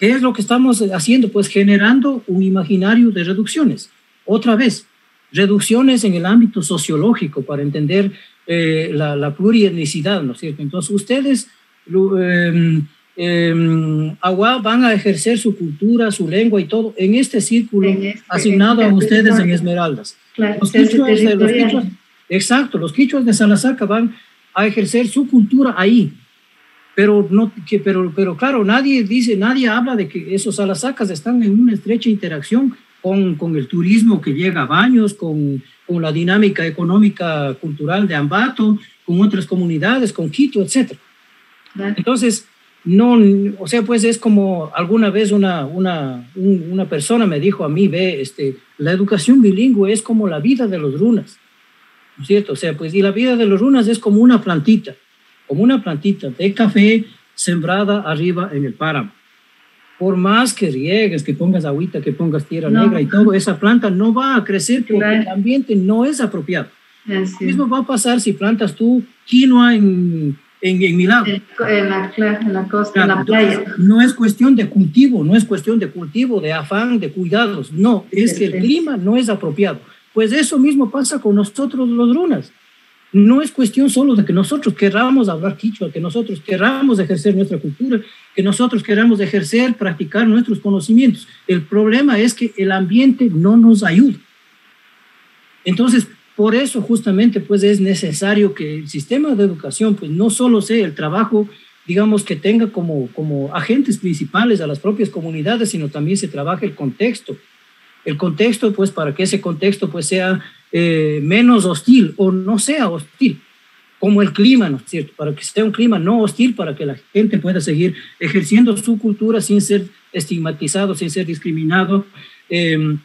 ¿Qué es lo que estamos haciendo? Pues generando un imaginario de reducciones. Otra vez, reducciones en el ámbito sociológico para entender eh, la, la, plurietnicidad, ¿no es cierto? Entonces, ustedes, eh, eh, agua, van a ejercer su cultura, su lengua y todo en este círculo este, asignado a ustedes en Esmeraldas. los quichuas, los quichuas, exacto, los quichuas de Salazar van a ejercer su cultura ahí. Pero, no, que, pero, pero claro, nadie dice, nadie habla de que esos salasacas están en una estrecha interacción con, con el turismo que llega a Baños, con, con la dinámica económica cultural de Ambato, con otras comunidades, con Quito, etc. Entonces, no, o sea, pues es como alguna vez una, una, una persona me dijo a mí, ve, este, la educación bilingüe es como la vida de los runas, ¿no es cierto? O sea, pues, y la vida de los runas es como una plantita, como una plantita de café sembrada arriba en el páramo por más que riegues, que pongas agüita, que pongas tierra negra y todo, esa planta no va a crecer porque el ambiente no es apropiado. Lo mismo va a pasar si plantas tú quinoa en, en, en mi lago. En la, en la costa, en la playa. No es cuestión de cultivo, no es cuestión de cultivo, de afán, de cuidados. No, es que el clima no es apropiado. Pues eso mismo pasa con nosotros los runas no es cuestión solo de que nosotros queramos hablar quichua, que nosotros queramos ejercer nuestra cultura, que nosotros queramos ejercer, practicar nuestros conocimientos. El problema es que el ambiente no nos ayuda. Entonces, por eso justamente pues es necesario que el sistema de educación pues no solo sea el trabajo, digamos, que tenga como, como agentes principales a las propias comunidades, sino también se trabaje el contexto. El contexto pues para que ese contexto pues sea eh, menos hostil o no sea hostil, como el clima, ¿no es cierto? Para que sea un clima no hostil, para que la gente pueda seguir ejerciendo su cultura sin ser estigmatizado, sin ser discriminado, em,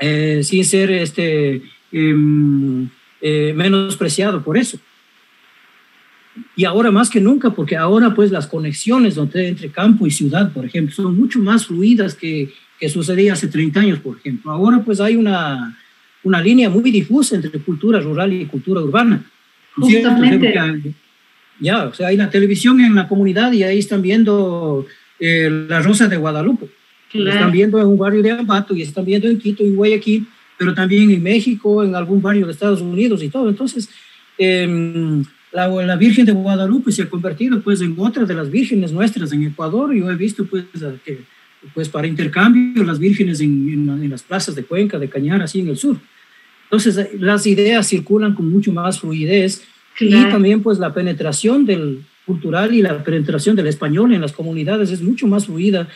eh, sin ser este, em, eh, menospreciado por eso. Y ahora más que nunca, porque ahora pues las conexiones entre campo y ciudad, por ejemplo, son mucho más fluidas que, que sucedía hace 30 años, por ejemplo. Ahora pues hay una, una línea muy difusa entre cultura rural y cultura urbana. Justamente. Ya, o sea, hay la televisión en la comunidad y ahí están viendo eh, la Rosa de Guadalupe. Están viendo en un barrio de Ambato y están viendo en Quito y Guayaquil, pero también en México, en algún barrio de Estados Unidos y todo. Entonces, em, la, la, Virgen de Guadalupe se ha convertido pues en otra de las vírgenes nuestras en Ecuador. Yo he visto pues que pues para intercambio las vírgenes en, en, las plazas de Cuenca, de Cañar, así en el sur. Entonces eh, las ideas circulan con mucho más fluidez y también pues la penetración del cultural y la penetración del español en las comunidades es mucho más fluida,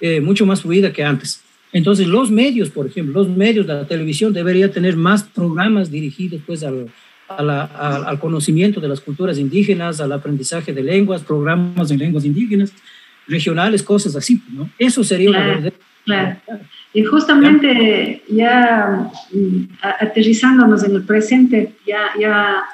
eh, mucho más fluida que antes. Entonces los medios, por ejemplo, los medios de la televisión debería tener más programas dirigidos pues al, al conocimiento de las culturas indígenas, al aprendizaje de lenguas, programas en lenguas indígenas, regionales, cosas así, ¿no? Eso sería claro, una verdad. Claro. Y justamente ya mm, aterrizándonos en el presente, ya, ya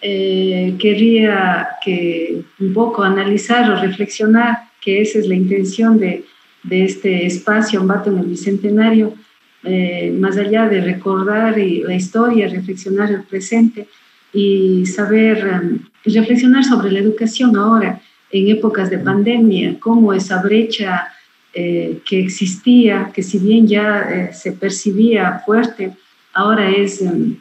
eh, quería que un poco analizar o reflexionar que esa es la intención de, de este espacio Ambato en el Bicentenario, eh, más allá de recordar y la historia, reflexionar el presente y saber um, reflexionar sobre la educación ahora en épocas de pandemia, cómo esa brecha eh, que existía, que si bien ya eh, se percibía fuerte, ahora es, em,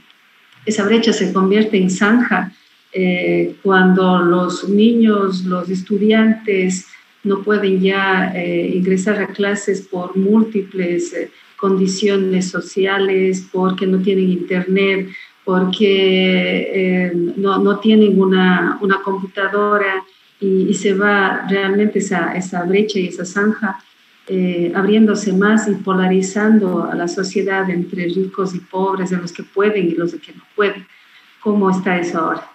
esa brecha se convierte en zanja eh, cuando los niños, los estudiantes no pueden ya ingresar a clases por múltiples condiciones sociales, porque no tienen internet, porque no, no, tienen una, una computadora, y, se va realmente esa, esa brecha y esa zanja eh, abriéndose más y polarizando a la sociedad entre ricos y pobres, de los que pueden y los que no pueden. ¿Cómo está eso ahora?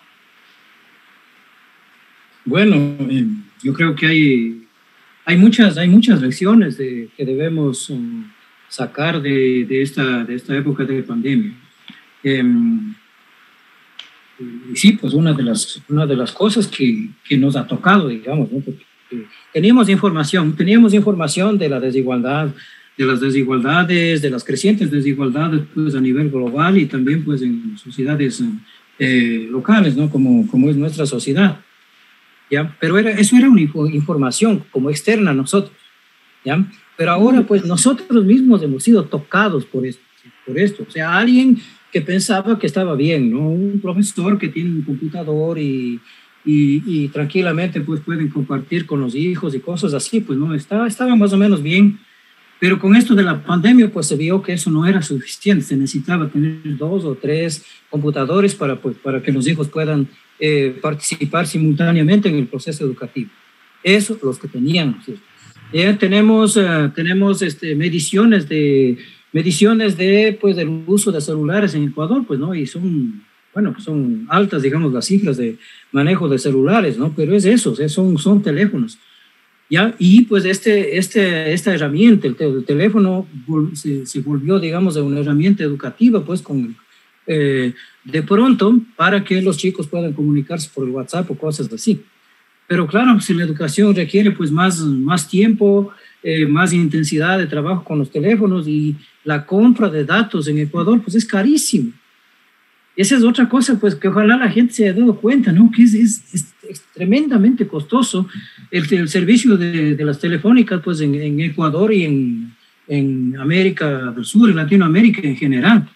Bueno, eh, yo creo que hay, hay muchas, hay muchas lecciones de, que debemos um, sacar de, de, esta, de esta época de pandemia. Em, y sí, pues una de las, una de las cosas que, que nos ha tocado, digamos, ¿no? Porque teníamos información, teníamos información de la desigualdad, de las desigualdades, de las crecientes desigualdades pues, a nivel global y también pues, en sociedades eh, locales, ¿no? como, como es nuestra sociedad. ¿ya? Pero era, eso era una información como externa a nosotros. ¿ya? Pero ahora pues nosotros mismos hemos sido tocados por esto, por esto. O sea, alguien que pensaba que estaba bien, ¿no? Un profesor que tiene un computador y, y, y, tranquilamente pues pueden compartir con los hijos y cosas así, pues no, estaba, estaba más o menos bien pero con esto de la pandemia, pues se vio que eso no era suficiente, se necesitaba tener dos o tres computadores para, pues, para que los hijos puedan eh, participar simultáneamente en el proceso educativo. Eso, los que tenían. Ya tenemos, uh, tenemos este, mediciones, de, mediciones de, pues, del uso de celulares en Ecuador, pues, ¿no? Y son, bueno, son altas, digamos, las cifras de manejo de celulares, ¿no? Pero es eso, son, son teléfonos. ¿ya? Y pues este, este, esta herramienta, el, teléfono, se, se, volvió, digamos, una herramienta educativa, pues con, eh, de pronto, para que los chicos puedan comunicarse por el WhatsApp o cosas así. Pero claro, si la educación requiere pues más, más tiempo, eh, más intensidad de trabajo con los teléfonos y la compra de datos en Ecuador, pues es carísimo. Esa es otra cosa, pues que ojalá la gente se haya dado cuenta, ¿no? Que es, es, es tremendamente costoso el, el servicio de, de, las telefónicas, pues en, en Ecuador y en, en, América del Sur, en Latinoamérica en general.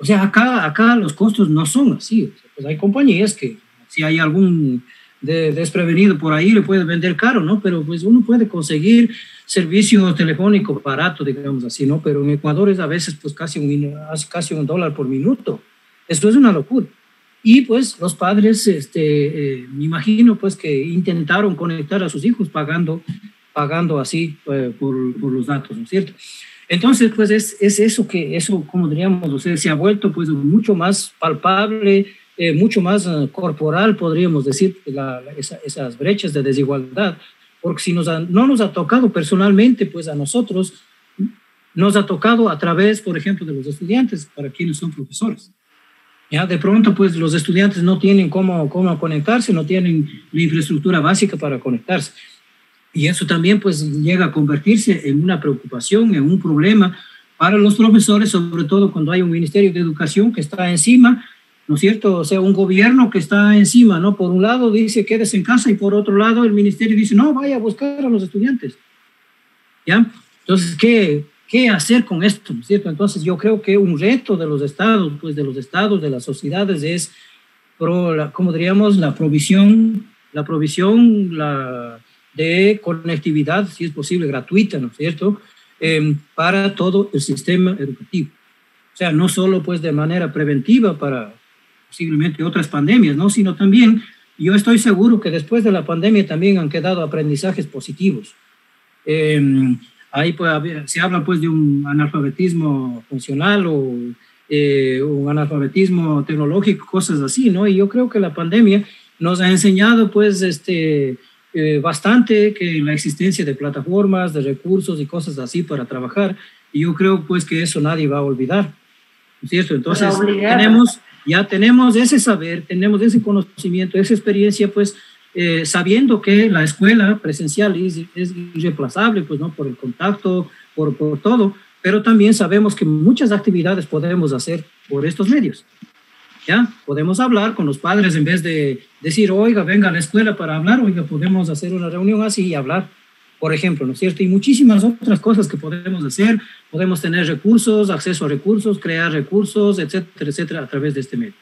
O sea, acá, acá los costos no son así. pues hay compañías que si hay algún de, desprevenido por ahí le puede vender caro, ¿no? Pero pues uno puede conseguir servicio telefónico barato, digamos así, ¿no? Pero en Ecuador es a veces pues casi un, casi un dólar por minuto. Esto es una locura. Y pues los padres, este, eh, me imagino pues que intentaron conectar a sus hijos pagando, pagando así eh, por, por, los datos, ¿no es cierto? Entonces, pues es, es eso que, eso, como diríamos, o sea, se ha vuelto pues mucho más palpable, eh, mucho más uh, corporal, podríamos decir, la, esa, esas brechas de desigualdad, porque si nos ha, no nos ha tocado personalmente, pues a nosotros nos ha tocado a través, por ejemplo, de los estudiantes, para quienes son profesores. Ya de pronto, pues los estudiantes no tienen cómo, cómo conectarse, no tienen la infraestructura básica para conectarse. Y eso también pues llega a convertirse en una preocupación, en un problema para los profesores, sobre todo cuando hay un Ministerio de Educación que está encima, ¿no es cierto? O sea, un gobierno que está encima, ¿no? Por un lado dice quédese en casa y por otro lado el ministerio dice no, vaya a buscar a los estudiantes. ¿Ya? Entonces, ¿qué, ¿Qué hacer con esto? ¿no es cierto? Entonces yo creo que un reto de los estados, pues de los estados, de las sociedades es, pro, la, como diríamos, la provisión, la provisión la, de conectividad, si es posible, gratuita, ¿no es cierto? Eh, para todo el sistema educativo. O sea, no solo pues de manera preventiva para posiblemente otras pandemias, ¿no? Sino también, yo estoy seguro que después de la pandemia también han quedado aprendizajes positivos. Eh, ahí puede se habla pues de un analfabetismo funcional o eh, un analfabetismo tecnológico, cosas así, ¿no? Y yo creo que la pandemia nos ha enseñado pues este, eh, bastante que la existencia de plataformas, de recursos y cosas así para trabajar, y yo creo pues que eso nadie va a olvidar, ¿no es cierto? Entonces tenemos, ya tenemos ese saber, tenemos ese conocimiento, esa experiencia pues eh, sabiendo que la escuela presencial es, es, irreemplazable, pues, ¿no? Por el contacto, por, por todo, pero también sabemos que muchas actividades podemos hacer por estos medios. ¿Ya? Podemos hablar con los padres en vez de decir, oiga, venga a la escuela para hablar, oiga, podemos hacer una reunión así y hablar, por ejemplo, ¿no es cierto? Y muchísimas otras cosas que podemos hacer. Podemos tener recursos, acceso a recursos, crear recursos, etcétera, etcétera, a través de este medio.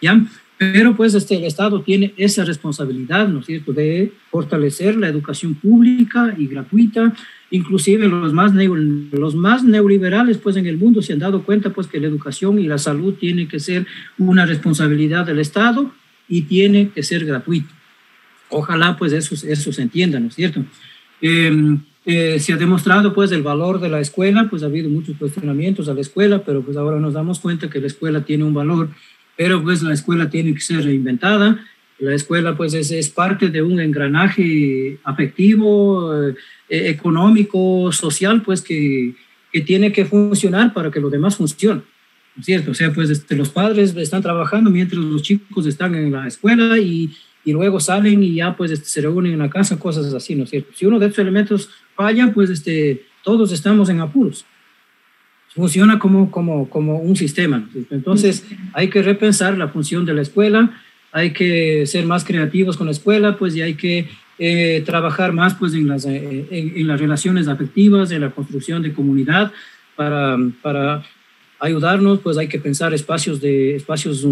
¿Ya? Pero pues este, el Estado tiene esa responsabilidad, ¿no es cierto?, de fortalecer la educación pública y gratuita, inclusive los más, los más neoliberales pues en el mundo se han dado cuenta pues que la educación y la salud tiene que ser una responsabilidad del Estado y tiene que ser gratuito. Ojalá pues eso, eso se entienda, ¿no es cierto? Eh, eh, se ha demostrado pues el valor de la escuela, pues ha habido muchos cuestionamientos a la escuela, pero pues ahora nos damos cuenta que la escuela tiene un valor pero pues la escuela tiene que ser reinventada La escuela pues es, es parte de un engranaje afectivo, eh, económico, social, pues que, que, tiene que funcionar para que lo demás funcione. ¿No es cierto? O sea, pues este, los padres están trabajando mientras los chicos están en la escuela y, y luego salen y ya pues este, se reúnen en la casa, cosas así, ¿no es cierto? Si uno de estos elementos falla, pues este, todos estamos en apuros funciona como, como, como un sistema. Entonces, hay que repensar la función de la escuela, hay que ser más creativos con la escuela, pues, y hay que eh, trabajar más, pues, en las, eh, en, las relaciones afectivas, en la construcción de comunidad, para, para ayudarnos, pues, hay que pensar espacios de, espacios,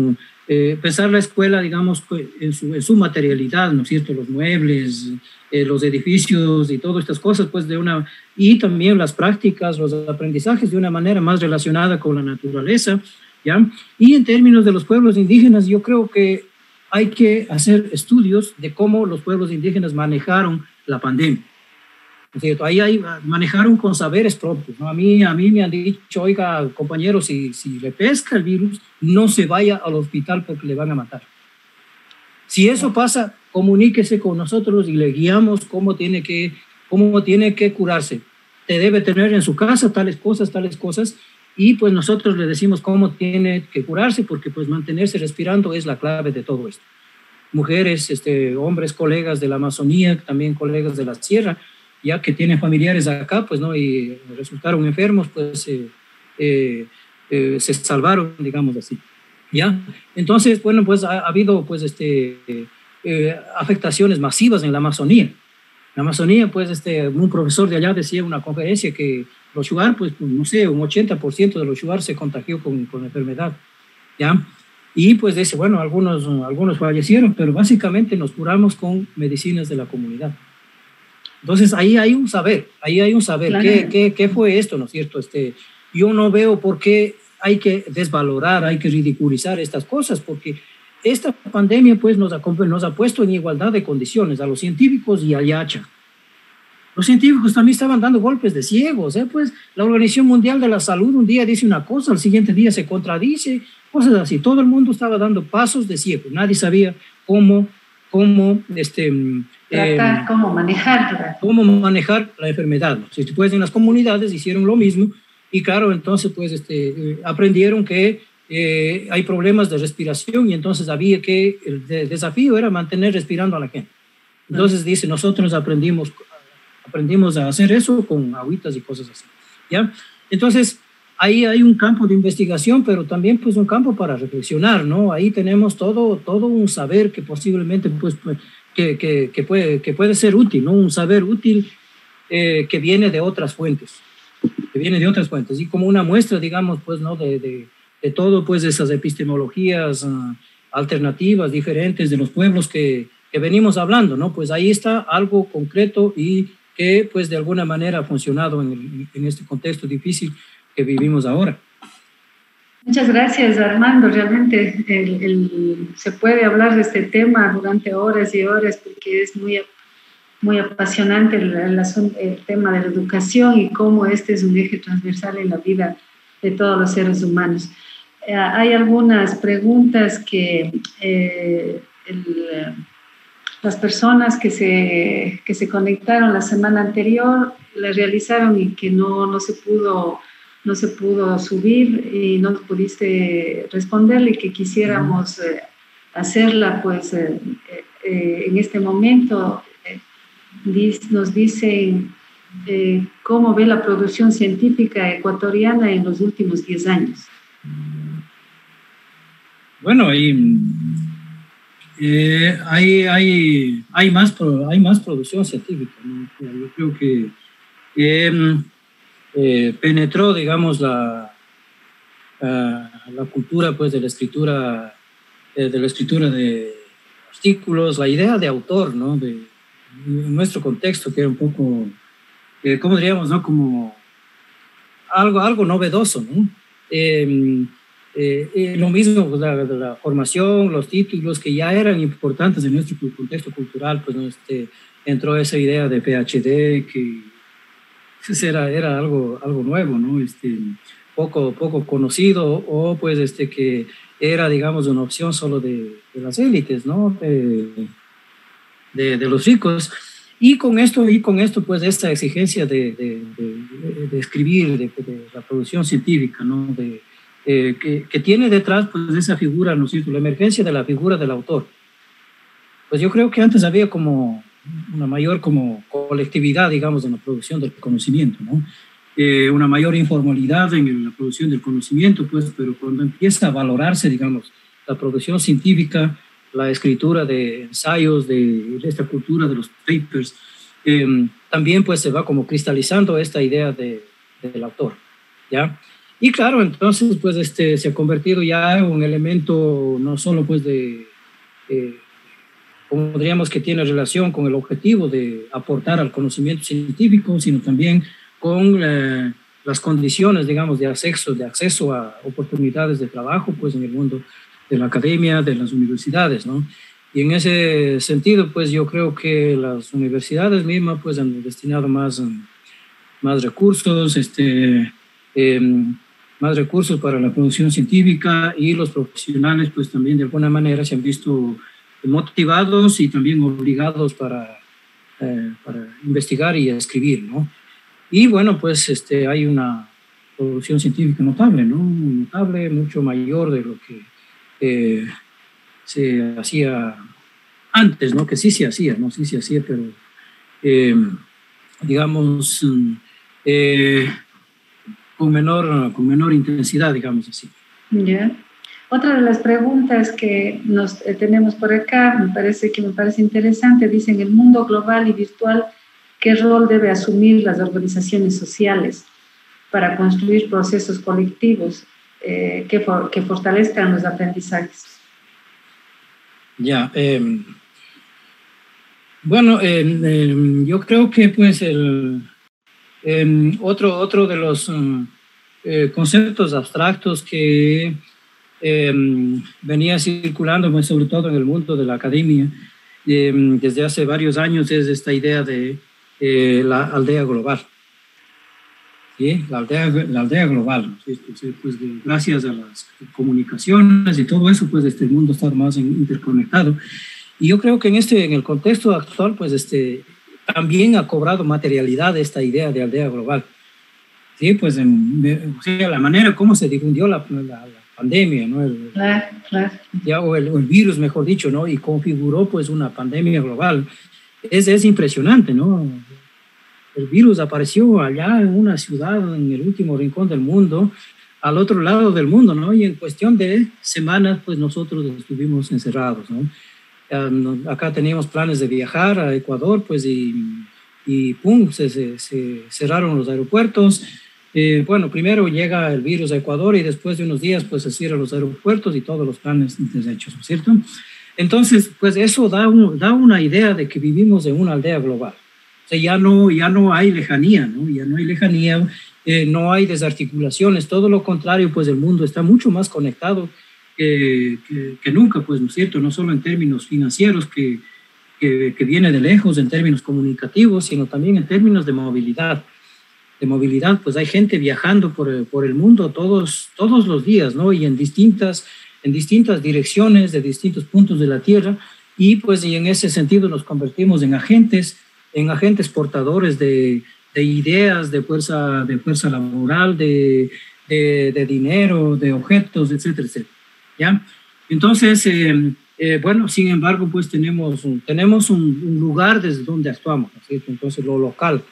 eh, la escuela, digamos, pues, en su, en su materialidad, ¿no es cierto? Los muebles, eh, los edificios y todas estas cosas, pues de una, y también las prácticas, los aprendizajes de una manera más relacionada con la naturaleza, ¿ya? Y en términos de los pueblos indígenas, yo creo que hay que hacer estudios de cómo los pueblos indígenas manejaron la pandemia. ¿cierto? Ahí hay, manejaron con saberes propios. ¿no? A, mí, a mí me han dicho, oiga, compañero, si, si le pesca el virus, no se vaya al hospital porque le van a matar. Si eso pasa, comuníquese con nosotros y le guiamos cómo tiene que, cómo tiene que curarse. Te debe tener en su casa tales cosas, tales cosas, y pues nosotros le decimos cómo tiene que curarse, porque pues mantenerse respirando es la clave de todo esto. Mujeres, este, hombres, colegas de la Amazonía, también colegas de la Sierra, ya que tienen familiares acá, pues no, y resultaron enfermos, pues eh, eh, eh, se salvaron, digamos así. ¿Ya? Entonces, bueno, pues ha, ha habido pues este eh, afectaciones masivas en la Amazonía. La Amazonía, pues, este, un profesor de allá decía en una conferencia que los shuar, pues, no sé, un 80% de los shuar se contagió con, con la enfermedad, ¿ya? Y pues dice, bueno, algunos, algunos fallecieron, pero básicamente nos curamos con medicinas de la comunidad. Entonces ahí hay un saber, ahí hay un saber. ¿Qué, qué, qué fue esto, no es cierto? Este, yo no veo por qué hay que desvalorar, hay que ridiculizar estas cosas, porque esta pandemia pues nos ha, nos ha puesto en igualdad de condiciones a los científicos y al Yacha. Los científicos también estaban dando golpes de ciegos, ¿eh? pues la Organización Mundial de la Salud un día dice una cosa, al siguiente día se contradice, cosas así. Todo el mundo estaba dando pasos de ciego, nadie sabía cómo, cómo, este, Tratar, eh, cómo manejar. Cómo manejar la enfermedad. Si pues en las comunidades hicieron lo mismo y claro, entonces pues este, eh, aprendieron que eh, hay problemas de respiración y entonces había que, el desafío era mantener respirando a la gente. Entonces dice, nosotros aprendimos, aprendimos a hacer eso con agüitas y cosas así. ¿ya? Entonces, ahí hay un campo de investigación, pero también pues un campo para reflexionar, ¿no? Ahí tenemos todo, todo un saber que posiblemente pues, pues que, que, que puede, que puede ser útil, ¿no? Un saber útil eh, que viene de otras fuentes, que viene de otras fuentes. Y como una muestra, digamos, pues, ¿no? de, de de todo, pues, esas epistemologías uh, alternativas, diferentes de los pueblos que, que, venimos hablando, ¿no? Pues ahí está algo concreto y que, pues, de alguna manera ha funcionado en, en este contexto difícil que vivimos ahora. Muchas gracias, Armando. Realmente el, el, se puede hablar de este tema durante horas y horas porque es muy, muy apasionante el, el, el, tema de la educación y cómo este es un eje transversal en la vida de todos los seres humanos. Eh, hay algunas preguntas que eh, el, las personas que se, que se conectaron la semana anterior las realizaron y que no, no, se pudo, no se pudo subir y no pudiste responderle que quisiéramos eh, hacerla pues eh, eh, en este momento. Nos dicen cómo ve la producción científica ecuatoriana en los últimos 10 años. Bueno, y, eh, hay, hay, hay, más, hay más producción científica. Yo creo que eh, eh, penetró, digamos, la, la, cultura pues, de la escritura eh, de la escritura de artículos, la idea de autor, ¿no? En nuestro contexto, que era un poco, ¿cómo diríamos, no? Como algo, algo novedoso, ¿no? Eh, eh, lo mismo, pues, la, la, formación, los títulos que ya eran importantes en nuestro contexto cultural, pues este, entró esa idea de PhD que pues, era, era algo, algo nuevo, ¿no? Este, poco, poco conocido o pues este, que era, digamos, una opción solo de, las élites, ¿no? De, de, los ricos. Y con esto, y con esto pues, esta exigencia de, de escribir, de, la producción científica, ¿no? De, eh, que, tiene detrás pues, esa figura, ¿no es cierto?, la emergencia de la figura del autor. Pues yo creo que antes había como una mayor como colectividad, digamos, en la producción del conocimiento, ¿no? Eh, una mayor informalidad en la producción del conocimiento, pues, pero cuando empieza a valorarse, digamos, la producción científica, la escritura de ensayos, de, esta cultura de los papers, em, también pues se va como cristalizando esta idea de, del autor, ¿ya? Y claro, entonces pues este se ha convertido ya en un elemento no solo pues de, eh, como que tiene relación con el objetivo de aportar al conocimiento científico, sino también con eh, las condiciones, digamos, de acceso, de acceso a oportunidades de trabajo, pues en el mundo de la academia, de las universidades, ¿no? Y en ese sentido, pues yo creo que las universidades mismas, pues han destinado más, más recursos, este, em, más recursos para la producción científica y los profesionales, pues también de alguna manera se han visto motivados y también obligados para, eh, para investigar y escribir, ¿no? Y bueno, pues este, hay una producción científica notable, ¿no? Notable, mucho mayor de lo que eh, se hacía antes, ¿no? Que sí se hacía, ¿no? Sí se hacía, pero eh, digamos con, menor, con menor intensidad, digamos así. Ya. Otra de las preguntas que nos eh, tenemos por acá, me parece que me parece interesante, dice, en el mundo global y virtual, ¿qué rol debe asumir las organizaciones sociales para construir procesos colectivos eh, que, que, fortalezcan los aprendizajes? Ya, em, bueno, em, em, yo creo que pues el, otro, otro de los mm, eh, conceptos abstractos que venía circulando, pues, sobre todo en el mundo de la academia, em, desde hace varios años, es esta idea de eh, la aldea global. ¿Sí? La, aldea, la aldea global. Pues, gracias a las comunicaciones y todo eso, pues este mundo está más interconectado. Y yo creo que en, este, en el contexto actual, pues este, también ha cobrado materialidad esta idea de aldea global. Sí, pues en, o sea, la manera como se difundió la, la pandemia, ¿no? El, Ya, o, el, virus, mejor dicho, ¿no? Y configuró pues una pandemia global. Es, es impresionante, ¿no? El virus apareció allá en una ciudad, en el último rincón del mundo, al otro lado del mundo, ¿no? Y en cuestión de semanas, pues nosotros estuvimos encerrados, ¿no? Acá teníamos planes de viajar a Ecuador, pues y, y pum, se, se, se cerraron los aeropuertos, eh, bueno, primero llega el virus a Ecuador y después de unos días pues se cierran los aeropuertos y todos los planes deshechos, ¿cierto? Entonces, pues eso da, da una idea de que vivimos en una aldea global. O sea, ya no, ya no hay lejanía, ¿no? Ya no hay lejanía, eh, no hay desarticulaciones, todo lo contrario, pues el mundo está mucho más conectado que, que, nunca, pues, ¿no es cierto? No solo en términos financieros, que, que, que viene de lejos, en términos comunicativos, sino también en términos de movilidad de movilidad, pues hay gente viajando por, por, el mundo todos, todos los días, ¿no? Y en distintas, en distintas direcciones, de distintos puntos de la Tierra, y pues y en ese sentido nos convertimos en agentes, en agentes portadores de, de ideas, de fuerza, de fuerza laboral, de, de, dinero, de objetos, etcétera, etcétera, ¿ya? Entonces, eh, eh, bueno, sin embargo, pues tenemos, tenemos un, lugar desde donde actuamos, ¿sí? entonces lo local,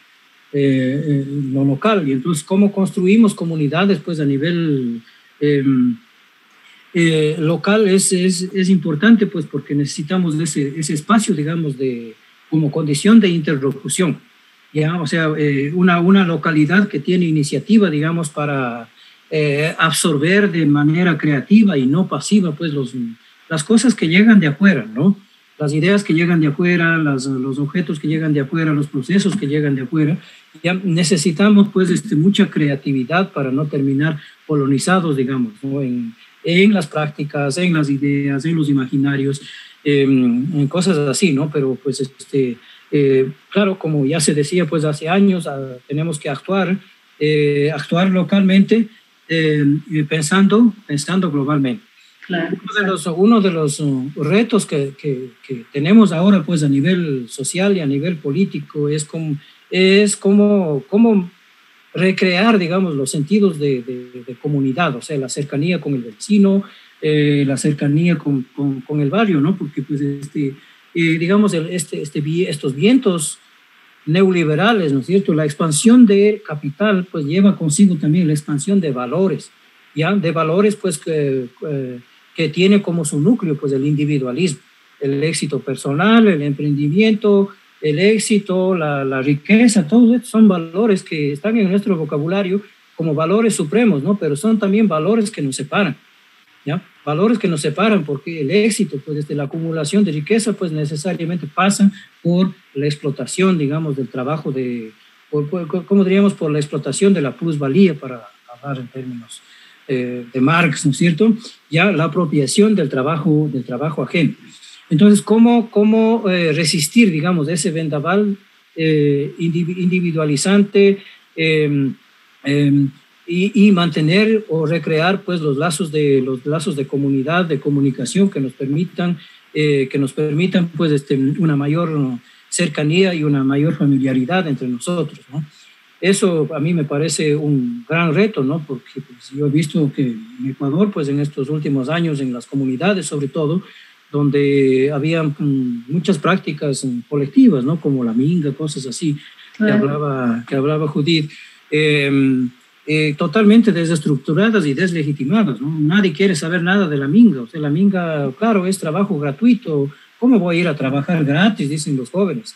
eh, lo local. Y entonces, ¿cómo construimos comunidades pues a nivel em, local es, es, es, importante pues porque necesitamos ese, ese espacio, digamos, de, como condición de interlocución. ¿ya? O sea, una, una localidad que tiene iniciativa, digamos, para absorber de manera creativa y no pasiva pues los, las cosas que llegan de afuera, ¿no? las ideas que llegan de afuera, las, los objetos que llegan de afuera, los procesos que llegan de afuera. Ya necesitamos pues este, mucha creatividad para no terminar colonizados, digamos, en, en, las prácticas, en las ideas, en los imaginarios, en cosas así, ¿no? Pero pues este, eh, claro, como ya se decía pues hace años, ah, tenemos que actuar, eh, actuar localmente em, pensando, pensando globalmente. Claro, uno, de los, uno de los uh, retos que, que, que, tenemos ahora pues a nivel social y a nivel político es como, es como, como recrear, digamos, los sentidos de, de, comunidad, o sea, la cercanía con el vecino, eh, la cercanía con, con, con, el barrio, ¿no? Porque pues este, eh, digamos, el, este, este, estos vientos neoliberales, ¿no es cierto? La expansión de capital pues lleva consigo también la expansión de valores, ¿ya? De valores pues que, eh, que tiene como su núcleo pues el individualismo, el éxito personal, el emprendimiento, el éxito, la, la riqueza, todos estos son valores que están en nuestro vocabulario como valores supremos, ¿no? Pero son también valores que nos separan, ¿ya? Valores que nos separan, porque el éxito, pues desde la acumulación de riqueza, pues necesariamente pasa por la explotación, digamos, del trabajo de, ¿cómo diríamos? Por la explotación de la plusvalía, para hablar en términos eh, de Marx, ¿no es cierto? Ya la apropiación del trabajo, del trabajo ajeno. Entonces, ¿cómo, cómo eh, resistir, digamos, ese vendaval eh, individualizante? Em, y, mantener o recrear pues los lazos de los lazos de comunidad de comunicación que nos permitan eh, que nos permitan pues este, una mayor cercanía y una mayor familiaridad entre nosotros ¿no? eso a mí me parece un gran reto no porque pues, yo he visto que en Ecuador pues en estos últimos años en las comunidades sobre todo donde había mm, muchas prácticas colectivas no como la minga cosas así que hablaba que hablaba Judith eh, eh, totalmente desestructuradas y deslegitimadas. ¿no? Nadie quiere saber nada de la minga. O sea, la minga, claro, es trabajo gratuito. ¿Cómo voy a ir a trabajar gratis? Dicen los jóvenes.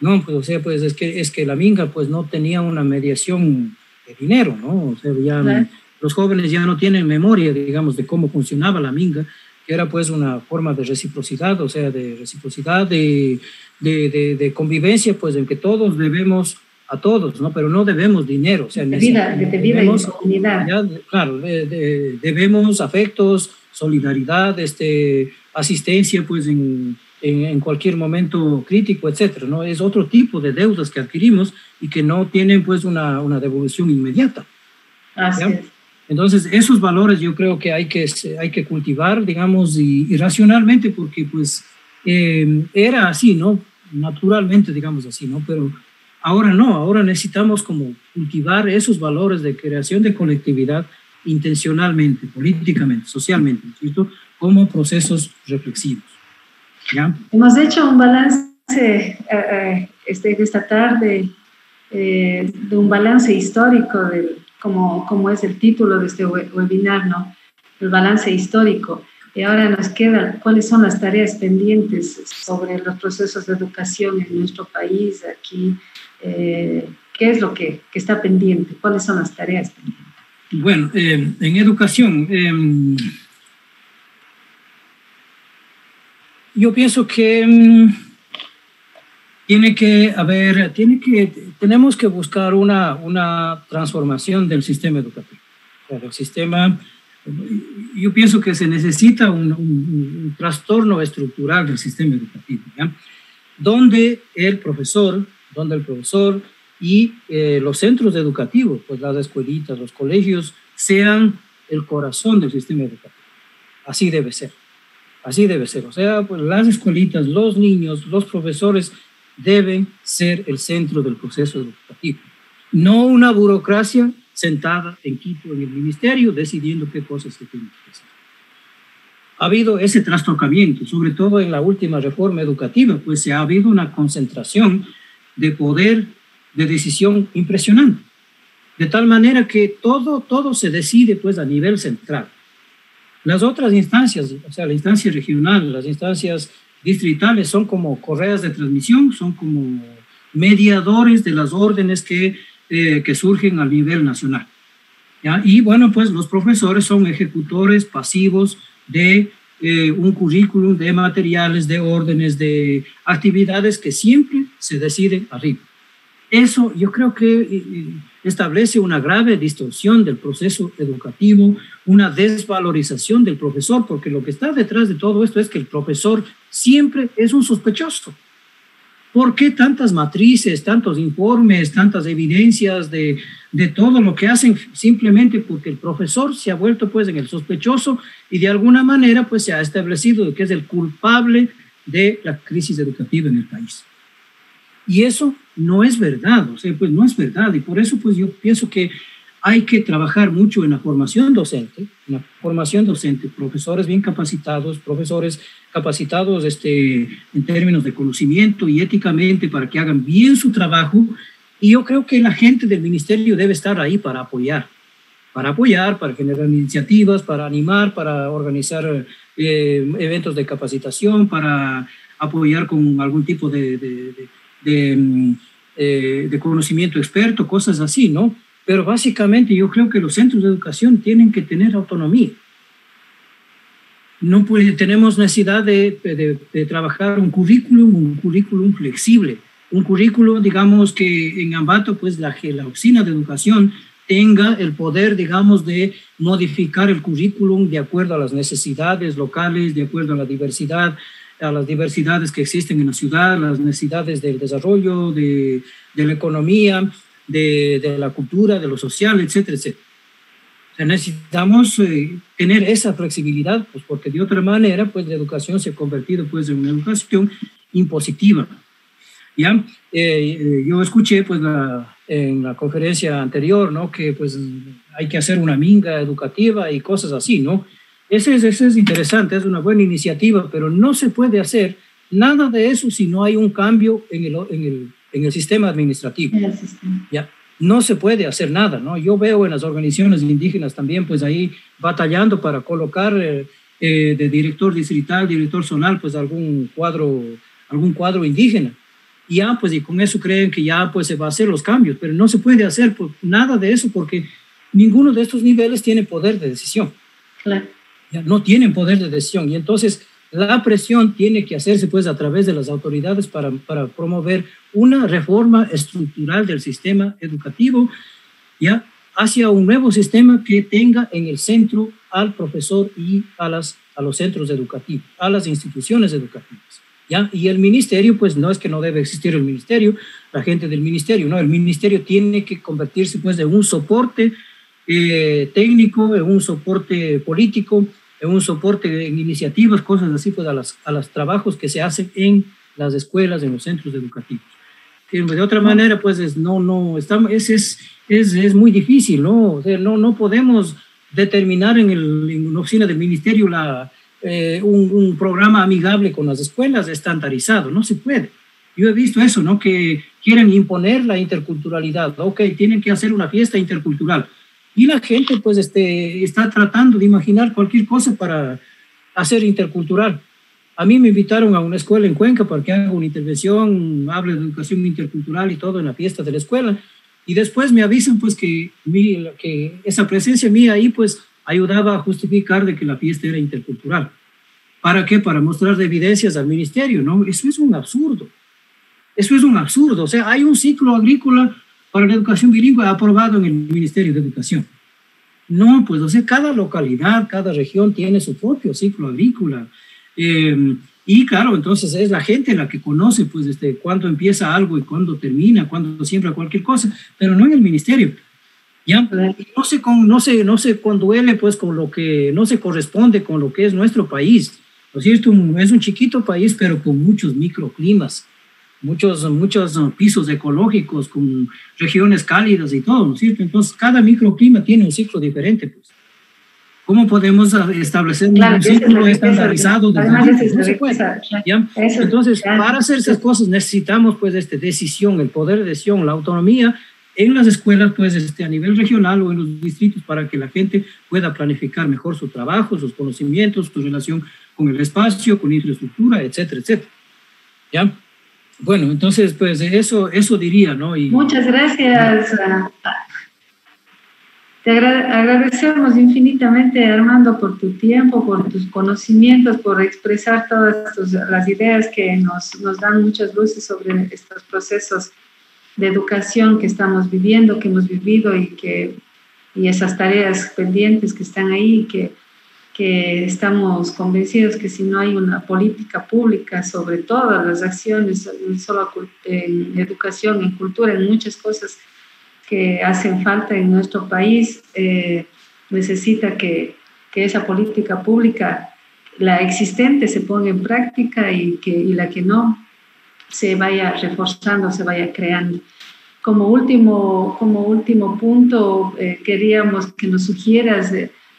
No, pues, o sea, pues es que, es que la minga pues no tenía una mediación de dinero, ¿no? O sea, ya los jóvenes ya no tienen memoria, digamos, de cómo funcionaba la minga, que era pues una forma de reciprocidad, o sea, de reciprocidad, de, de, de, de convivencia, pues en que todos debemos a todos, ¿no? Pero no debemos dinero. O sea, de vida, de vida debemos, comunidad. claro, debemos afectos, solidaridad, este, asistencia, pues en, en, cualquier momento crítico, etcétera, ¿no? Es otro tipo de deudas que adquirimos y que no tienen, pues, una, una devolución inmediata. Así es. Entonces, esos valores yo creo que hay que, hay que cultivar, digamos, y, racionalmente, porque, pues, eh, era así, ¿no? Naturalmente, digamos así, ¿no? Pero Ahora no, ahora necesitamos como cultivar esos valores de creación de colectividad intencionalmente, políticamente, socialmente, ¿cierto? como procesos reflexivos. ¿ya? Hemos hecho un balance eh, eh, este, esta tarde, eh, de un balance histórico, de, como, como es el título de este webinar, ¿no? El balance histórico. Y ahora nos queda cuáles son las tareas pendientes sobre los procesos de educación en nuestro país, aquí eh, ¿qué es lo que, que, está pendiente? ¿Cuáles son las tareas pendientes? Bueno, eh, en educación, eh, yo pienso que mm, tiene que haber, tiene que, tenemos que buscar una, una transformación del sistema educativo, del sistema yo pienso que se necesita un, un, un, trastorno estructural del sistema educativo, ¿ya? donde el profesor donde el profesor y eh, los centros educativos, pues las escuelitas, los colegios, sean el corazón del sistema educativo. Así debe ser. Así debe ser. O sea, pues las escuelitas, los niños, los profesores deben ser el centro del proceso educativo. No una burocracia sentada en Quito en el ministerio decidiendo qué cosas se tienen que hacer. Ha habido ese trastocamiento, sobre todo en la última reforma educativa, pues se ha habido una concentración de poder de decisión impresionante. De tal manera que todo, todo se decide pues a nivel central. Las otras instancias, o sea, la instancia regional, las instancias distritales son como correas de transmisión, son como mediadores de las órdenes que, eh, que surgen a nivel nacional. Y bueno, pues los profesores son ejecutores pasivos de eh, un currículum de materiales, de órdenes, de actividades que siempre se deciden arriba. Eso yo creo que eh, eh, establece una grave distorsión del proceso educativo, una desvalorización del profesor, porque lo que está detrás de todo esto es que el profesor siempre es un sospechoso. ¿Por qué tantas matrices, tantos informes, tantas evidencias de, de todo lo que hacen simplemente porque el profesor se ha vuelto pues en el sospechoso y de alguna manera pues se ha establecido que es el culpable de la crisis educativa en el país. Y eso no es verdad, o sea, pues no es verdad y por eso pues yo pienso que hay que trabajar mucho en la formación docente, en la formación docente, profesores bien capacitados, profesores capacitados este, en términos de conocimiento y éticamente para que hagan bien su trabajo. Y yo creo que la gente del ministerio debe estar ahí para apoyar, para apoyar, para generar iniciativas, para animar, para organizar eh, eventos de capacitación, para apoyar con algún tipo de, de, de, mm, eh, de conocimiento experto, cosas así, ¿no? Pero básicamente yo creo que los centros de educación tienen que tener autonomía. No puede, tenemos necesidad de, de, trabajar un currículum, un currículum flexible, un currículum, digamos, que en Ambato, pues la, la oficina de educación tenga el poder, digamos, de modificar el currículum de acuerdo a las necesidades locales, de acuerdo a la diversidad, a las diversidades que existen en la ciudad, las necesidades del desarrollo, de, de la economía, de, la cultura, de lo social, etcétera, etcétera. necesitamos eh, tener esa flexibilidad, pues porque de otra manera, pues la educación se ha convertido pues en una educación impositiva. ¿Ya? Eh, yo escuché pues la, en la conferencia anterior, ¿no? Que pues hay que hacer una minga educativa y cosas así, ¿no? Ese es, ese es interesante, es una buena iniciativa, pero no se puede hacer nada de eso si no hay un cambio en el, en el en el sistema administrativo. Ya, no se puede hacer nada, ¿no? Yo veo en las organizaciones indígenas también, pues ahí batallando para colocar eh, eh, de director distrital, director zonal, pues algún cuadro, algún cuadro indígena. Y ya, pues, y con eso creen que ya, pues, se va a hacer los cambios, pero no se puede hacer nada de eso porque ninguno de estos niveles tiene poder de decisión. Claro. Ya, no tienen poder de decisión. Y entonces, la presión tiene que hacerse pues a través de las autoridades para, para promover una reforma estructural del sistema educativo ya hacia un nuevo sistema que tenga en el centro al profesor y a, las, a los centros educativos, a las instituciones educativas. ¿Ya? Y el ministerio, pues no es que no debe existir el ministerio, la gente del ministerio, no, el ministerio tiene que convertirse pues de un soporte eh, técnico, en un soporte político, en un soporte en iniciativas, cosas así, pues a, las, a los trabajos que se hacen en las escuelas, en los centros educativos. Que de otra manera, pues es, no, no, estamos, es, es, es, es muy difícil, ¿no? O sea, no, no podemos determinar en, el, en una oficina del ministerio la, eh, un, programa amigable con las escuelas estandarizado, no se puede. Yo he visto eso, ¿no? Que quieren imponer la interculturalidad, ok, tienen que hacer una fiesta intercultural y la gente pues este, está tratando de imaginar cualquier cosa para hacer intercultural. A mí me invitaron a una escuela en Cuenca para que haga una intervención, hable de educación intercultural y todo en la fiesta de la escuela. Y después me avisan pues que, que esa presencia mía ahí pues ayudaba a justificar de que la fiesta era intercultural. ¿Para qué? Para mostrar evidencias al ministerio, ¿no? Eso es un absurdo. Eso es un absurdo. O sea, hay un ciclo agrícola para la educación bilingüe aprobado en el Ministerio de Educación. No, pues o sea, cada localidad, cada región tiene su propio ciclo agrícola. Em, y claro, entonces es la gente la que conoce, pues, este, cuándo empieza algo y cuándo termina, cuándo siembra cualquier cosa, pero no en el ministerio. ¿Ya? No se, con, no, se, no se conduele, pues, con lo que no se corresponde con lo que es nuestro país. ¿No es cierto? Es un chiquito país, pero con muchos microclimas muchos, muchos pisos ecológicos con regiones cálidas y todo, ¿no es cierto? Entonces, cada microclima tiene un ciclo diferente, pues. ¿Cómo podemos establecer un ciclo estandarizado? De no se puede, ¿ya? Entonces, para hacer esas cosas necesitamos, pues, este, decisión, el poder de decisión, la autonomía en las escuelas, pues, este, a nivel regional o en los distritos, para que la gente pueda planificar mejor su trabajo, sus conocimientos, su relación con el espacio, con la infraestructura, etcétera, etcétera. ¿Ya? Bueno, entonces, pues eso, eso diría, ¿no? Y, Muchas gracias. Te agradecemos infinitamente, Armando, por tu tiempo, por tus conocimientos, por expresar todas las ideas que nos, nos dan muchas luces sobre estos procesos de educación que estamos viviendo, que hemos vivido y, que, y esas tareas pendientes que están ahí que que estamos convencidos que si no hay una política pública sobre todas las acciones, solo en educación, en cultura, en muchas cosas, que hacen falta en nuestro país, eh, necesita que, que, esa política pública, la existente, se ponga en práctica y, que, y la que no se vaya reforzando, se vaya creando. Como último, como último punto, eh, queríamos que nos sugieras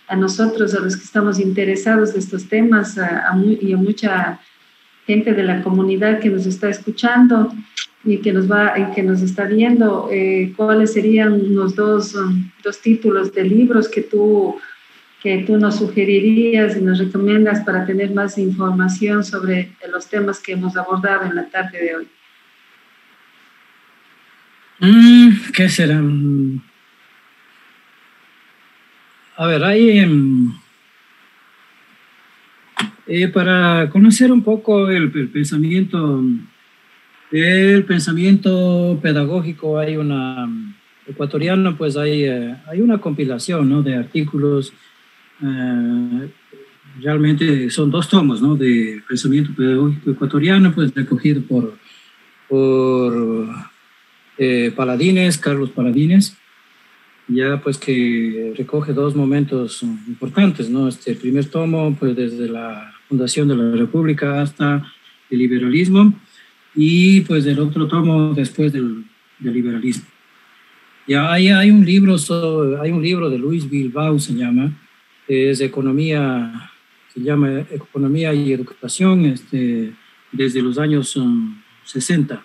a nosotros, a los que estamos interesados de estos temas y a mucha gente de la comunidad que nos está escuchando y que nos va y que nos está viendo, eh, cuáles serían los dos, dos títulos de libros que tú que tú nos sugerirías y nos recomiendas para tener más información sobre los temas que hemos abordado en la tarde de hoy. Mm, ¿Qué serán? A ver, hay em, eh, para conocer un poco el, pensamiento, el pensamiento pedagógico, hay una ecuatoriano, pues hay, eh, hay una compilación ¿no? de artículos eh, realmente son dos tomos ¿no? de pensamiento pedagógico ecuatoriano, pues recogido por, por eh, Paladines, Carlos Paladines, ya pues que recoge dos momentos importantes, ¿no? Este primer tomo, pues desde la fundación de la República hasta el liberalismo, y pues el otro tomo después del, del liberalismo. Ya hay, hay, un libro, hay un libro de Luis Bilbao, se llama, es economía, se llama Economía y Educación este, desde los años 60.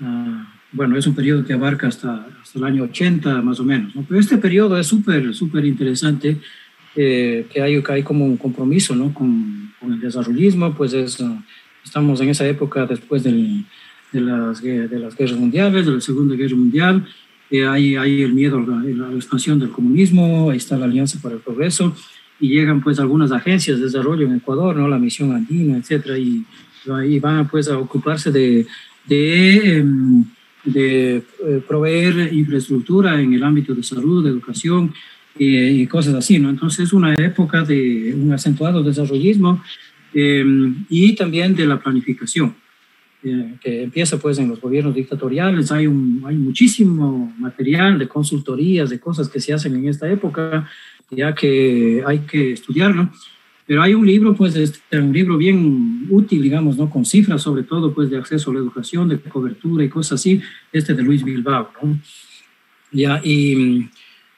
Um, ah, bueno, es un periodo que abarca hasta, hasta el año 80 más o menos, pero este periodo es súper, súper interesante, eh, que, hay, que hay como un compromiso ¿no? con, el desarrollismo, pues es, uh, estamos en esa época después del, de, las, de las guerras mundiales, de la Segunda Guerra Mundial, eh, hay, hay, el miedo a la, expansión del comunismo, ahí está la Alianza para el Progreso, y llegan pues algunas agencias de desarrollo en Ecuador, ¿no? la Misión Andina, etcétera, y, ahí van pues a ocuparse de, de, em, de eh, proveer infraestructura en el ámbito de salud, de educación y cosas así, ¿no? Entonces es una época de un acentuado desarrollismo em, y también de la planificación que empieza pues en los gobiernos dictatoriales, hay, un, hay muchísimo material de consultorías, de cosas que se hacen en esta época, ya que hay que estudiarlo, pero hay un libro pues, este, un libro bien útil, digamos, ¿no? con cifras sobre todo pues de acceso a la educación, de cobertura y cosas así, este de Luis Bilbao, ¿no? Ya, y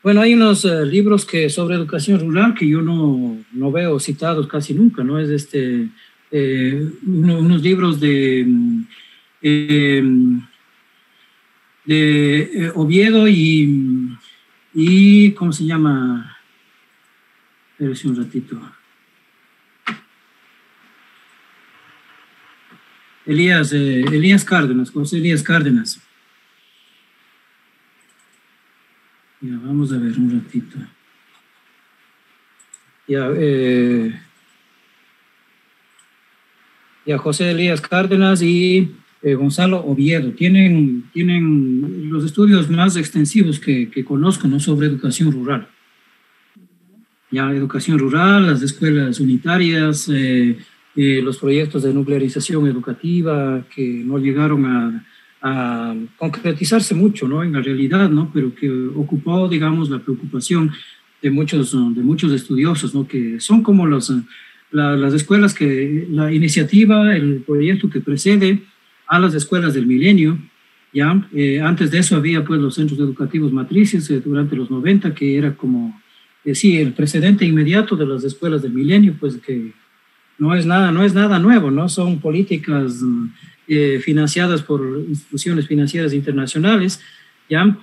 bueno, hay unos eh, libros que sobre educación rural que yo no, no veo citados casi nunca, ¿no? Es este eh, unos libros de, eh, de eh, Oviedo y, y, ¿cómo se llama? Espérese un ratito. Elías, Elías Cárdenas, José Elías Cárdenas. Ya, vamos a ver un ratito. Ya, eh, y a José Elías Cárdenas y eh, Gonzalo Oviedo. Tienen, tienen los estudios más extensivos que, que conozco ¿no? sobre educación rural. Ya educación rural, las escuelas unitarias, eh, eh, los proyectos de nuclearización educativa que no llegaron a, a, concretizarse mucho ¿no? en la realidad, ¿no? pero que ocupó, digamos, la preocupación de muchos, de muchos estudiosos, ¿no? que son como los las escuelas que, la iniciativa, el proyecto que precede a las escuelas del milenio, ya, eh, antes de eso había pues los centros educativos matrices eh, durante los 90, que era como, eh, sí, el precedente inmediato de las escuelas del milenio, pues que no es nada, no es nada nuevo, ¿no? Son políticas financiadas por instituciones financieras internacionales, ya,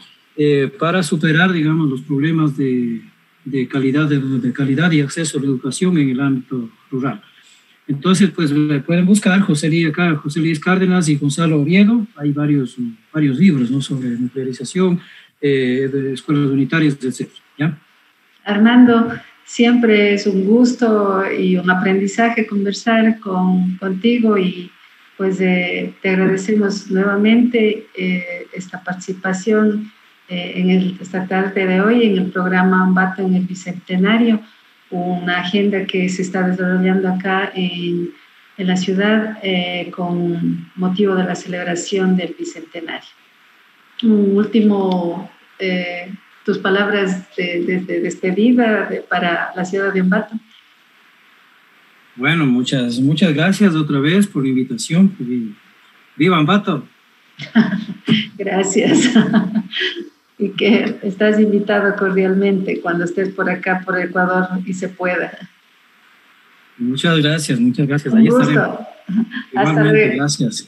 para superar, digamos, los problemas de, de calidad, de, calidad y acceso a la educación en el ámbito rural. Entonces, pues pueden buscar José Luis, José Luis Cárdenas y Gonzalo Oviedo. Hay varios, varios libros ¿no? sobre nuclearización, eh, de escuelas unitarias, etc. ¿ya? Armando, siempre es un gusto y un aprendizaje conversar con, contigo y pues eh, te agradecemos nuevamente eh, esta participación eh, en esta tarde de hoy en el programa Ambato en el Bicentenario, una agenda que se está desarrollando acá en, en la ciudad eh, con motivo de la celebración del Bicentenario. Un último eh, tus palabras de, despedida para la ciudad de Ambato. Bueno, muchas, muchas gracias otra vez por la invitación. ¡Viva Ambato! <laughs> gracias. <laughs> y que estás invitado cordialmente cuando estés por acá, por Ecuador y se pueda. Muchas gracias, muchas gracias. Un gusto. Hasta luego. Gracias.